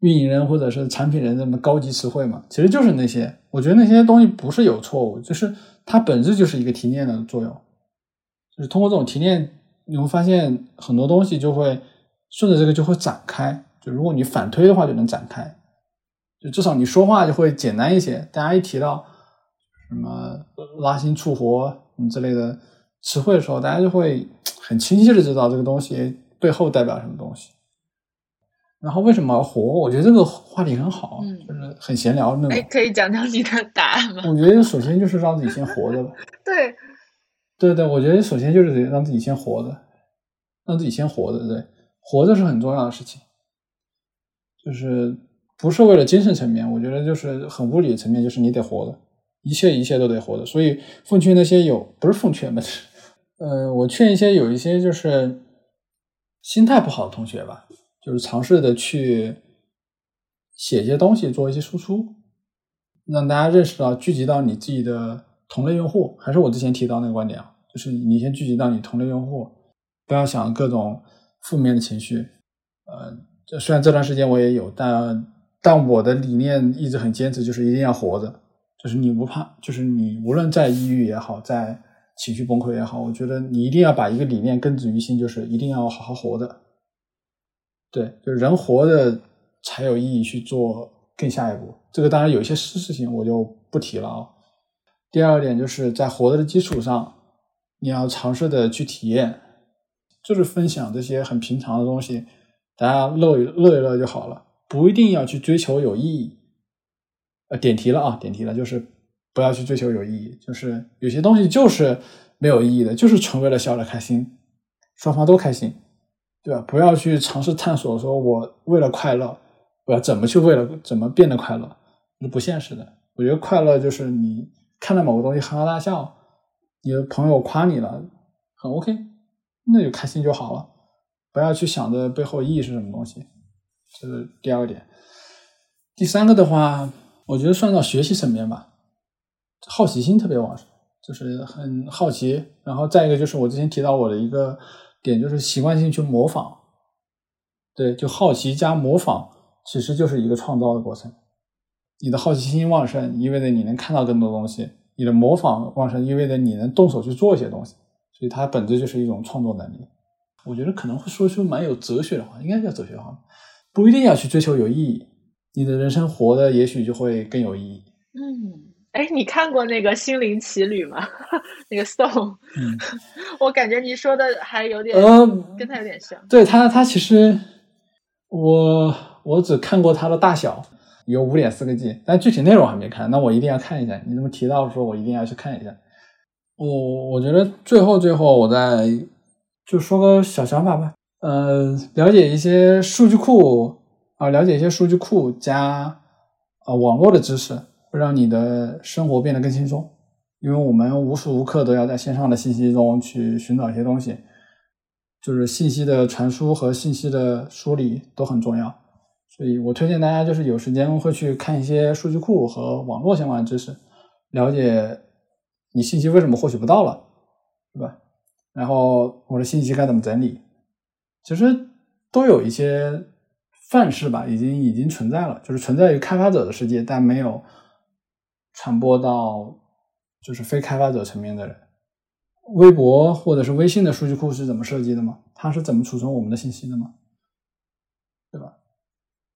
运营人或者是产品人的什么高级词汇嘛，其实就是那些。我觉得那些东西不是有错误，就是它本质就是一个提炼的作用。就是通过这种提炼，你会发现很多东西就会顺着这个就会展开。就如果你反推的话，就能展开。就至少你说话就会简单一些。大家一提到什么拉新促活嗯之类的词汇的时候，大家就会。很清晰的知道这个东西背后代表什么东西，然后为什么要活？我觉得这个话题很好，就是很闲聊那种。可以讲讲你的答案吗？我觉得首先就是让自己先活着吧。对，对对，我觉得首先就是得让自己先活着，让自己先活着。对，活着是很重要的事情，就是不是为了精神层面，我觉得就是很物理的层面，就是你得活着，一切一切都得活着。所以奉劝那些有不是奉劝吧。呃，我劝一些有一些就是心态不好的同学吧，就是尝试的去写一些东西，做一些输出，让大家认识到聚集到你自己的同类用户。还是我之前提到那个观点啊，就是你先聚集到你同类用户，不要想各种负面的情绪。呃，虽然这段时间我也有，但但我的理念一直很坚持，就是一定要活着，就是你不怕，就是你无论在抑郁也好，在。情绪崩溃也好，我觉得你一定要把一个理念根植于心，就是一定要好好活着。对，就人活着才有意义去做更下一步。这个当然有一些事事情我就不提了啊。第二点就是在活着的基础上，你要尝试的去体验，就是分享这些很平常的东西，大家乐一乐一乐就好了，不一定要去追求有意义。呃，点题了啊，点题了，就是不要去追求有意义，就是有些东西就是没有意义的，就是纯为了笑着开心，双方都开心，对吧？不要去尝试探索，说我为了快乐，我要怎么去为了怎么变得快乐，是不现实的。我觉得快乐就是你看到某个东西哈哈大笑，你的朋友夸你了，很 OK，那就开心就好了，不要去想着背后意义是什么东西。这是第二个点。第三个的话，我觉得算到学习层面吧。好奇心特别旺盛，就是很好奇。然后再一个就是我之前提到我的一个点，就是习惯性去模仿。对，就好奇加模仿，其实就是一个创造的过程。你的好奇心旺盛，意味着你能看到更多东西；你的模仿旺盛，意味着你能动手去做一些东西。所以它本质就是一种创作能力。我觉得可能会说出蛮有哲学的话，应该叫哲学话，不一定要去追求有意义，你的人生活的也许就会更有意义。嗯。哎，你看过那个《心灵奇旅》吗？那个 Stone，嗯，我感觉你说的还有点，呃，跟他有点像。对他，他其实我我只看过他的大小，有五点四个 G，但具体内容还没看。那我一定要看一下。你这么提到说，我一定要去看一下。我我觉得最后最后，我再就说个小想法吧。呃，了解一些数据库啊，了解一些数据库加啊网络的知识。会让你的生活变得更轻松，因为我们无时无刻都要在线上的信息中去寻找一些东西，就是信息的传输和信息的梳理都很重要。所以我推荐大家就是有时间会去看一些数据库和网络相关的知识，了解你信息为什么获取不到了，对吧？然后我的信息该怎么整理，其实都有一些范式吧，已经已经存在了，就是存在于开发者的世界，但没有。传播到就是非开发者层面的人，微博或者是微信的数据库是怎么设计的吗？它是怎么储存我们的信息的吗？对吧？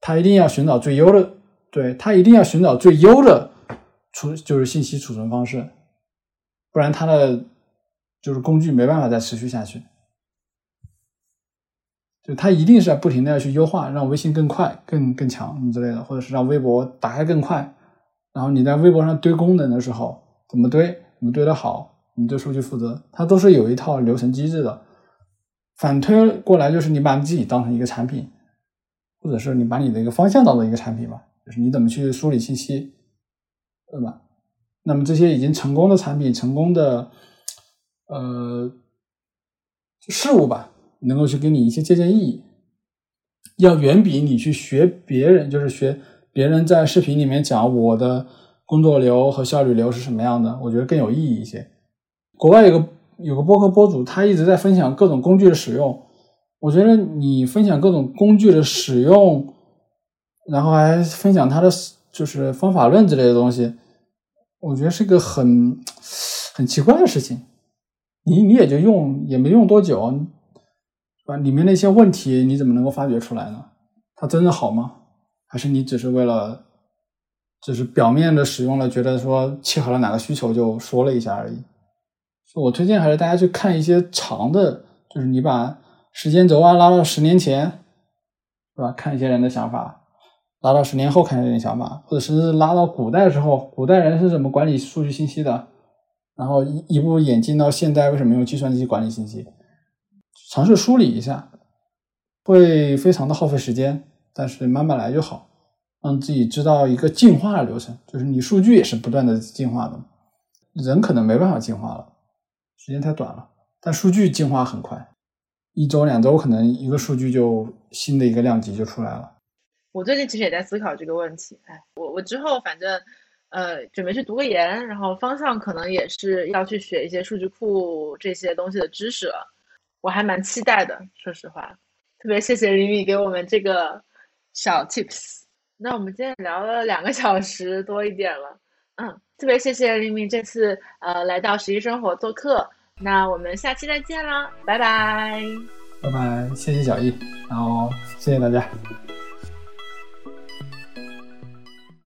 它一定要寻找最优的，对，它一定要寻找最优的储就是信息储存方式，不然它的就是工具没办法再持续下去。就它一定是要不停的要去优化，让微信更快、更更强之类的，或者是让微博打开更快。然后你在微博上堆功能的时候，怎么堆？怎么堆的好？你对数据负责，它都是有一套流程机制的。反推过来，就是你把自己当成一个产品，或者是你把你的一个方向当做一个产品吧，就是你怎么去梳理信息，对吧？那么这些已经成功的产品、成功的呃事物吧，能够去给你一些借鉴意义，要远比你去学别人，就是学。别人在视频里面讲我的工作流和效率流是什么样的，我觉得更有意义一些。国外有个有个播客博主，他一直在分享各种工具的使用。我觉得你分享各种工具的使用，然后还分享他的就是方法论之类的东西，我觉得是个很很奇怪的事情。你你也就用也没用多久，把里面那些问题你怎么能够发掘出来呢？它真的好吗？还是你只是为了，只是表面的使用了，觉得说契合了哪个需求就说了一下而已。我推荐还是大家去看一些长的，就是你把时间轴啊拉到十年前，是吧？看一些人的想法，拉到十年后看一些人想法，或者是拉到古代时候，古代人是怎么管理数据信息的，然后一一步演进到现在，为什么用计算机管理信息？尝试梳理一下，会非常的耗费时间。但是慢慢来就好，让自己知道一个进化的流程，就是你数据也是不断的进化的，人可能没办法进化了，时间太短了，但数据进化很快，一周两周可能一个数据就新的一个量级就出来了。我最近其实也在思考这个问题，哎，我我之后反正呃准备去读个研，然后方向可能也是要去学一些数据库这些东西的知识了，我还蛮期待的，说实话，特别谢谢李宇给我们这个。小 tips，那我们今天聊了两个小时多一点了，嗯，特别谢谢黎明这次呃来到实习生活做客，那我们下期再见啦，拜拜，拜拜，谢谢小易，然后谢谢大家。